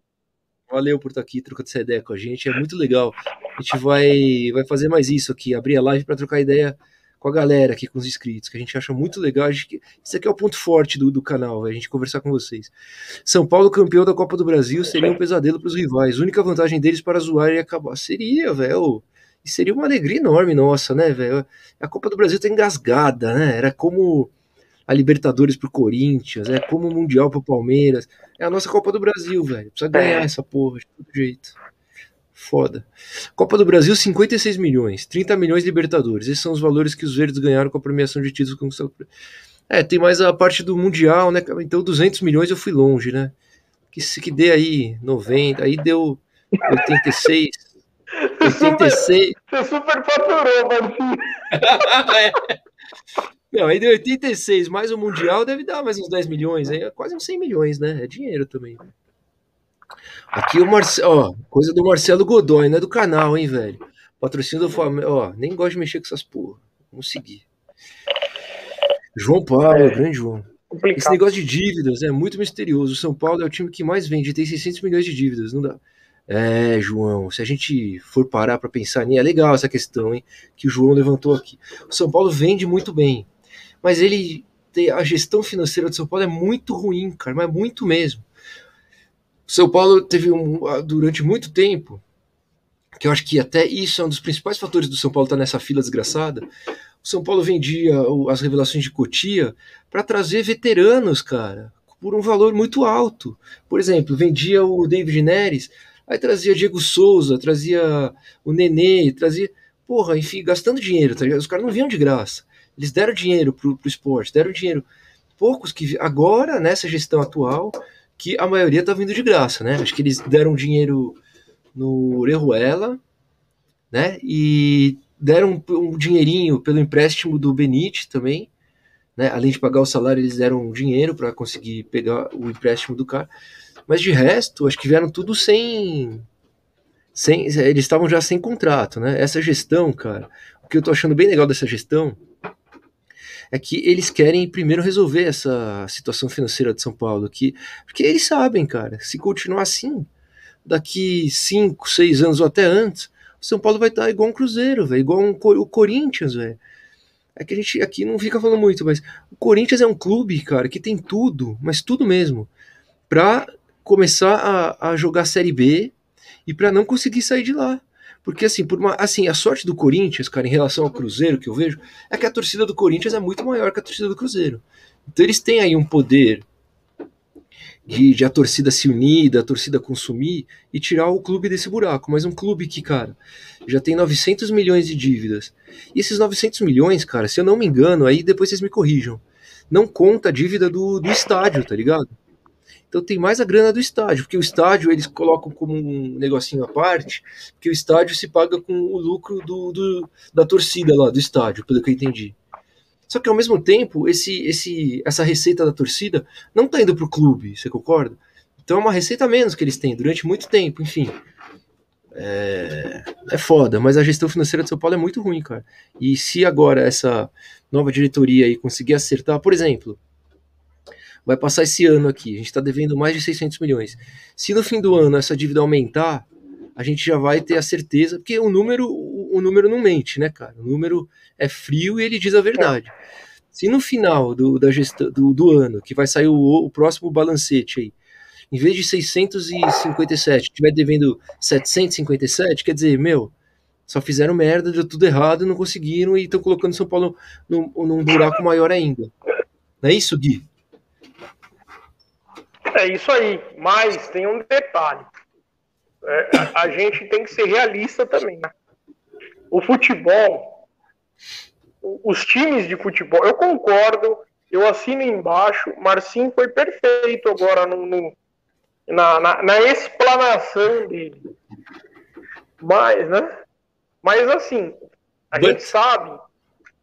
Valeu por estar aqui trocando essa ideia com a gente. É muito legal. A gente vai, vai fazer mais isso aqui, abrir a live para trocar ideia com a galera aqui, com os inscritos, que a gente acha muito legal. Gente, isso aqui é o ponto forte do, do canal, a gente conversar com vocês. São Paulo, campeão da Copa do Brasil, seria um pesadelo para os rivais. A única vantagem deles para zoar e acabar. Seria, velho. E seria uma alegria enorme nossa, né, velho? A Copa do Brasil tá engasgada, né? Era como a Libertadores pro Corinthians, é como o Mundial pro Palmeiras. É a nossa Copa do Brasil, velho. Precisa ganhar essa porra de todo jeito. Foda. Copa do Brasil, 56 milhões. 30 milhões Libertadores. Esses são os valores que os verdes ganharam com a premiação de títulos conquistados. É, tem mais a parte do Mundial, né? Então 200 milhões eu fui longe, né? Que se que dê aí 90, aí deu 86. 86. [LAUGHS] Você super faturou, Marcinho. [LAUGHS] é. Não, aí deu 86, mais o Mundial deve dar mais uns 10 milhões, aí é quase uns 100 milhões, né? É dinheiro também. Aqui o Marcelo, ó, coisa do Marcelo Godoy, não é do canal, hein, velho. Patrocínio do Flamengo, ó, nem gosto de mexer com essas porra. Vamos seguir. João Paulo, é, grande João. Complicado. Esse negócio de dívidas é muito misterioso. O São Paulo é o time que mais vende, tem 600 milhões de dívidas, não dá. É, João, se a gente for parar para pensar nisso, é legal essa questão, hein, que o João levantou aqui. O São Paulo vende muito bem, mas ele a gestão financeira do São Paulo é muito ruim, cara, mas muito mesmo. São Paulo teve um, ah, durante muito tempo, que eu acho que até isso é um dos principais fatores do São Paulo estar tá nessa fila desgraçada. O São Paulo vendia as revelações de Cotia para trazer veteranos, cara, por um valor muito alto. Por exemplo, vendia o David Neres, aí trazia Diego Souza, trazia o Nenê, trazia. Porra, enfim, gastando dinheiro, tá Os caras não vinham de graça. Eles deram dinheiro pro, pro esporte, deram dinheiro. Poucos que. Agora, nessa gestão atual, que a maioria tá vindo de graça, né? Acho que eles deram dinheiro no Orejuela, né? E deram um, um dinheirinho pelo empréstimo do Benite também, né? Além de pagar o salário, eles deram dinheiro para conseguir pegar o empréstimo do cara. Mas de resto, acho que vieram tudo sem. sem eles estavam já sem contrato, né? Essa gestão, cara, o que eu tô achando bem legal dessa gestão é que eles querem primeiro resolver essa situação financeira de São Paulo, que, porque eles sabem, cara, se continuar assim, daqui 5, 6 anos ou até antes, o São Paulo vai estar igual um Cruzeiro, velho, igual um, o Corinthians, velho. É que a gente aqui não fica falando muito, mas o Corinthians é um clube, cara, que tem tudo, mas tudo mesmo, pra começar a, a jogar Série B e pra não conseguir sair de lá. Porque assim, por uma, assim, a sorte do Corinthians, cara, em relação ao Cruzeiro que eu vejo, é que a torcida do Corinthians é muito maior que a torcida do Cruzeiro. Então eles têm aí um poder de, de, a torcida se unir, da torcida consumir e tirar o clube desse buraco. Mas um clube que, cara, já tem 900 milhões de dívidas. E esses 900 milhões, cara, se eu não me engano, aí depois vocês me corrijam, não conta a dívida do, do estádio, tá ligado? Então tem mais a grana do estádio, porque o estádio eles colocam como um negocinho à parte, que o estádio se paga com o lucro do, do, da torcida lá do estádio, pelo que eu entendi. Só que ao mesmo tempo, esse, esse, essa receita da torcida não está indo para o clube, você concorda? Então é uma receita menos que eles têm durante muito tempo, enfim. É, é foda, mas a gestão financeira de São Paulo é muito ruim, cara. E se agora essa nova diretoria aí conseguir acertar, por exemplo, vai passar esse ano aqui, a gente está devendo mais de 600 milhões. Se no fim do ano essa dívida aumentar, a gente já vai ter a certeza, porque o número, o número não mente, né, cara? O número é frio e ele diz a verdade. Se no final do, da gestão, do, do ano, que vai sair o, o, próximo balancete aí, em vez de 657, estiver devendo 757, quer dizer, meu, só fizeram merda, deu tudo errado, não conseguiram e estão colocando São Paulo num, num buraco maior ainda. Não é isso, Gui? É isso aí, mas tem um detalhe. É, a, a, gente tem que ser realista também. Né? O futebol os times de futebol, eu concordo, eu assino embaixo, Marcinho foi perfeito agora no, no na, na, na, explanação dele. Mas, né? Mas assim, a but. gente sabe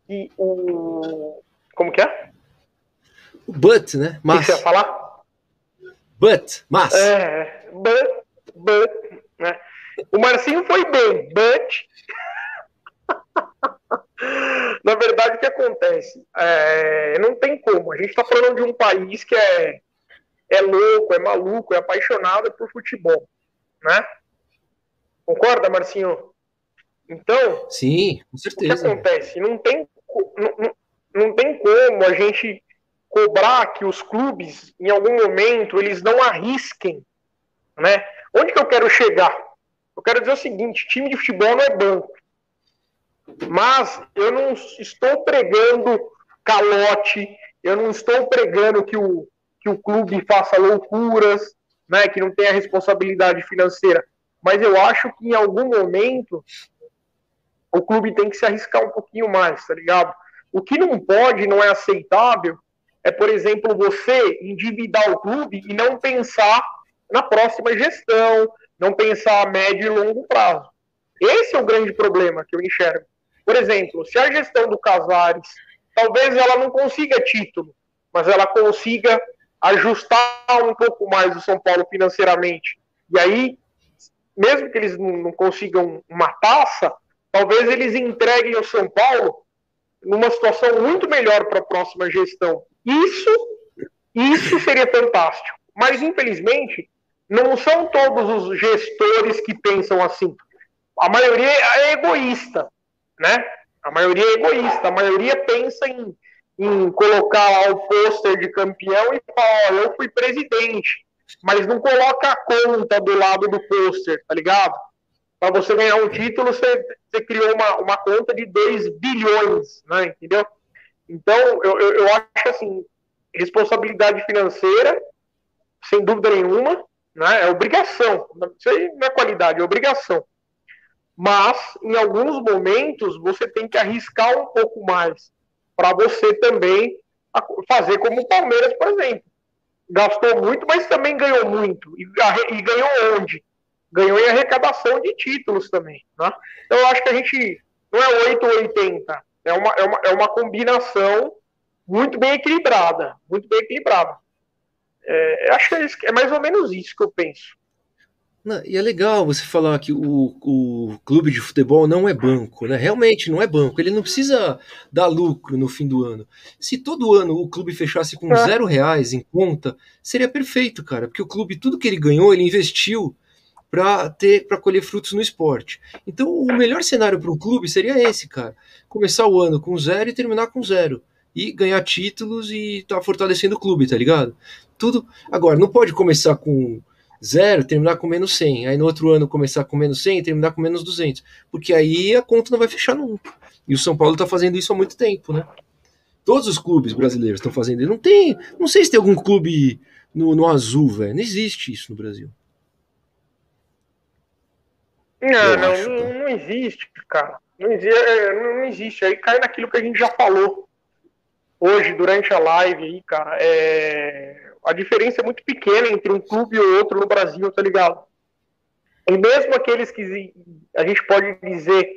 que o. Como que é? But, né? Mas. O que você ia falar? But, mas. É, but, but, né? O Marcinho foi bem, but [LAUGHS] na verdade, o que acontece? É, não tem como. A gente está falando de um país que é, é louco, é maluco, é apaixonado por futebol, né? Concorda, Marcinho? Então, sim, com certeza. O que acontece? Não tem, não, não, não tem como a gente cobrar que os clubes, em algum momento, eles não arrisquem, né? Onde que eu quero chegar? Eu quero dizer o seguinte: time de futebol não é banco. Mas eu não estou pregando calote, eu não estou pregando que o, que o clube faça loucuras, né, que não tenha responsabilidade financeira. Mas eu acho que em algum momento o clube tem que se arriscar um pouquinho mais, tá ligado? O que não pode, não é aceitável, é, por exemplo, você endividar o clube e não pensar na próxima gestão, não pensar a médio e longo prazo. Esse é o grande problema que eu enxergo. Por exemplo, se a gestão do Casares, talvez ela não consiga título, mas ela consiga ajustar um pouco mais o São Paulo financeiramente. E aí, mesmo que eles não consigam uma taça, talvez eles entreguem o São Paulo numa situação muito melhor para a próxima gestão. Isso, isso seria fantástico. Mas, infelizmente, não são todos os gestores que pensam assim. A maioria é egoísta né? A maioria é egoísta, a maioria pensa em, em colocar lá o pôster de campeão e falar, eu fui presidente, mas não coloca a conta do lado do pôster, tá ligado? Para você ganhar um título, você, você criou uma, uma conta de 2 bilhões, né? Entendeu? Então, eu, eu, eu acho assim, responsabilidade financeira, sem dúvida nenhuma, né? É obrigação. Isso aí não é qualidade, é obrigação mas em alguns momentos você tem que arriscar um pouco mais para você também fazer como o Palmeiras, por exemplo. Gastou muito, mas também ganhou muito. E, e ganhou onde? ganhou em arrecadação de títulos também. Né? Então eu acho que a gente não é 8 ou 80, é uma, é, uma, é uma combinação muito bem equilibrada, muito bem equilibrada. É, acho que é, é mais ou menos isso que eu penso. Não, e é legal você falar que o, o clube de futebol não é banco, né? Realmente não é banco. Ele não precisa dar lucro no fim do ano. Se todo ano o clube fechasse com é. zero reais em conta, seria perfeito, cara. Porque o clube, tudo que ele ganhou, ele investiu para ter para colher frutos no esporte. Então, o melhor cenário para um clube seria esse, cara. Começar o ano com zero e terminar com zero. E ganhar títulos e tá fortalecendo o clube, tá ligado? Tudo. Agora, não pode começar com zero, terminar com menos 100. Aí no outro ano começar com menos 100 e terminar com menos 200. Porque aí a conta não vai fechar nunca. E o São Paulo está fazendo isso há muito tempo, né? Todos os clubes brasileiros estão fazendo. Não tem. Não sei se tem algum clube no, no azul, velho. Não existe isso no Brasil. Não, não, acho, não, não, existe, cara. Não existe, é, não existe. Aí cai naquilo que a gente já falou hoje durante a live aí, cara. É a diferença é muito pequena entre um clube e outro no Brasil, tá ligado? E mesmo aqueles que a gente pode dizer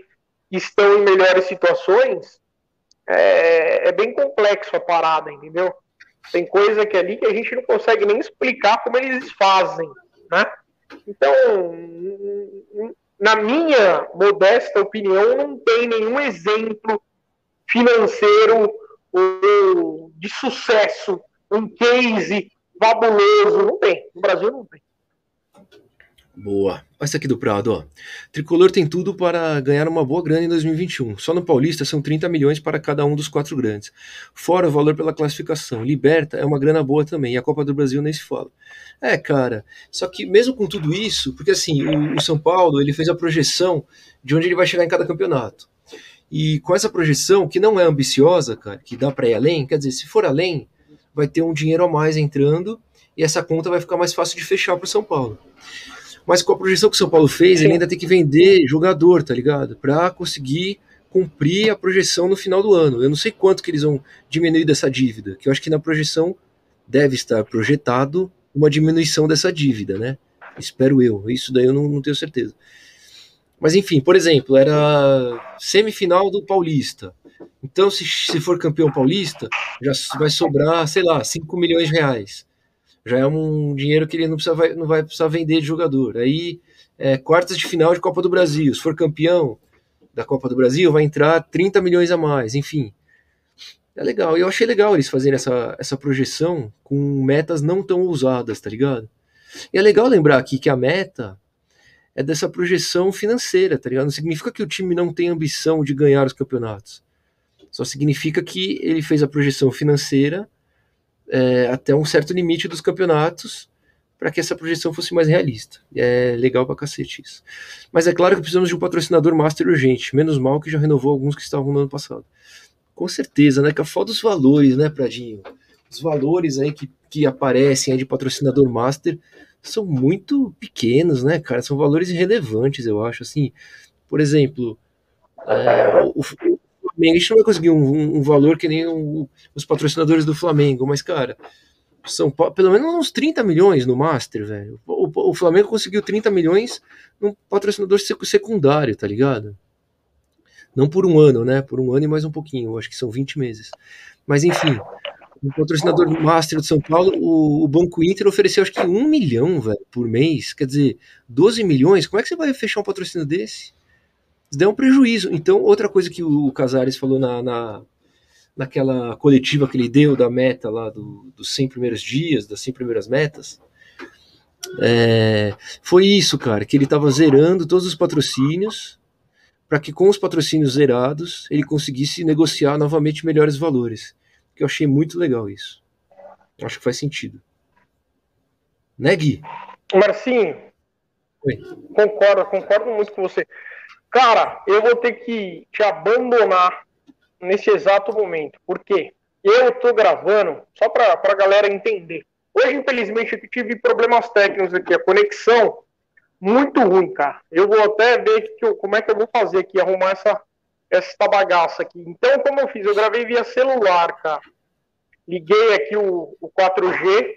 estão em melhores situações, é, é bem complexo a parada, entendeu? Tem coisa que ali que a gente não consegue nem explicar como eles fazem, né? Então, na minha modesta opinião, não tem nenhum exemplo financeiro ou de sucesso, um case fabuloso. Não tem. No Brasil não tem. Boa. Essa aqui do Prado, ó. Tricolor tem tudo para ganhar uma boa grana em 2021. Só no Paulista são 30 milhões para cada um dos quatro grandes. Fora o valor pela classificação. Liberta é uma grana boa também. E a Copa do Brasil nem se fala. É, cara. Só que mesmo com tudo isso, porque assim, o, o São Paulo ele fez a projeção de onde ele vai chegar em cada campeonato. E com essa projeção, que não é ambiciosa, cara, que dá para ir além, quer dizer, se for além, vai ter um dinheiro a mais entrando e essa conta vai ficar mais fácil de fechar para o São Paulo. Mas com a projeção que o São Paulo fez, ele ainda tem que vender jogador, tá ligado? Para conseguir cumprir a projeção no final do ano. Eu não sei quanto que eles vão diminuir dessa dívida, que eu acho que na projeção deve estar projetado uma diminuição dessa dívida, né? Espero eu. Isso daí eu não, não tenho certeza. Mas enfim, por exemplo, era semifinal do Paulista. Então, se, se for campeão paulista, já vai sobrar, sei lá, 5 milhões de reais. Já é um dinheiro que ele não, precisa, vai, não vai precisar vender de jogador. Aí, é, quartas de final de Copa do Brasil. Se for campeão da Copa do Brasil, vai entrar 30 milhões a mais. Enfim, é legal. Eu achei legal eles fazerem essa, essa projeção com metas não tão ousadas, tá ligado? E é legal lembrar aqui que a meta é dessa projeção financeira, tá ligado? Não significa que o time não tem ambição de ganhar os campeonatos. Só significa que ele fez a projeção financeira é, até um certo limite dos campeonatos para que essa projeção fosse mais realista. É legal pra cacete isso. Mas é claro que precisamos de um patrocinador master urgente. Menos mal que já renovou alguns que estavam no ano passado. Com certeza, né? Que a foda dos valores, né, Pradinho? Os valores aí que, que aparecem aí de patrocinador master são muito pequenos, né, cara? São valores irrelevantes, eu acho. Assim, por exemplo, é, o, Flamengo, a gente não vai conseguir um, um valor que nem um, os patrocinadores do Flamengo, mas, cara, são pelo menos uns 30 milhões no Master, velho. O, o, Flamengo conseguiu 30 milhões num patrocinador secundário, tá ligado? Não por um ano, né? Por um ano e mais um pouquinho, acho que são 20 meses. Mas enfim, o patrocinador do Master de São Paulo, o, o, Banco Inter ofereceu acho que um milhão, velho, por mês. Quer dizer, 12 milhões. Como é que você vai fechar um patrocínio desse? Isso daí é um prejuízo. Então, outra coisa que o Casares falou na, na, naquela coletiva que ele deu da meta lá do, dos 100 primeiros dias, das 100 primeiras metas, é, foi isso, cara, que ele estava zerando todos os patrocínios para que com os patrocínios zerados ele conseguisse negociar novamente melhores valores. Que eu achei muito legal isso. Acho que faz sentido. Né, Gui? Marcinho, Oi. concordo, concordo muito com você. Cara, eu vou ter que te abandonar nesse exato momento. Por quê? Eu tô gravando, só pra, pra galera entender. Hoje, infelizmente, eu tive problemas técnicos aqui, a conexão muito ruim, cara. Eu vou até ver eu, como é que eu vou fazer aqui, arrumar essa, essa bagaça aqui. Então, como eu fiz? Eu gravei via celular, cara. Liguei aqui o, o 4G,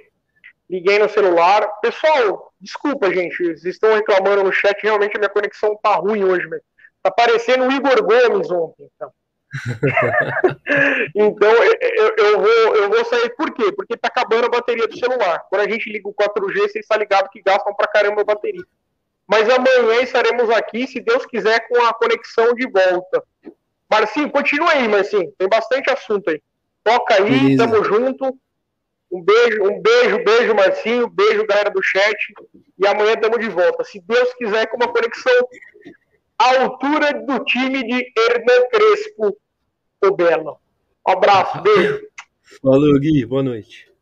liguei no celular. Pessoal, Desculpa, gente, vocês estão reclamando no chat, realmente a minha conexão tá ruim hoje, velho. Tá parecendo o Igor Gomes ontem, então. [LAUGHS] então eu, eu, vou, eu vou sair por quê? Porque tá acabando a bateria do celular. Quando a gente liga o 4G, você está ligado que gastam pra caramba a bateria. Mas amanhã estaremos aqui, se Deus quiser, com a conexão de volta. Marcinho, continua aí, Marcinho. Tem bastante assunto aí. Toca aí, Beleza. tamo junto. Um beijo, um beijo, beijo, Marcinho. Beijo, galera do chat. E amanhã tamo de volta. Se Deus quiser, com uma conexão à altura do time de Hernan Crespo, o Belo. Um abraço, beijo. Falou, Gui. Boa noite.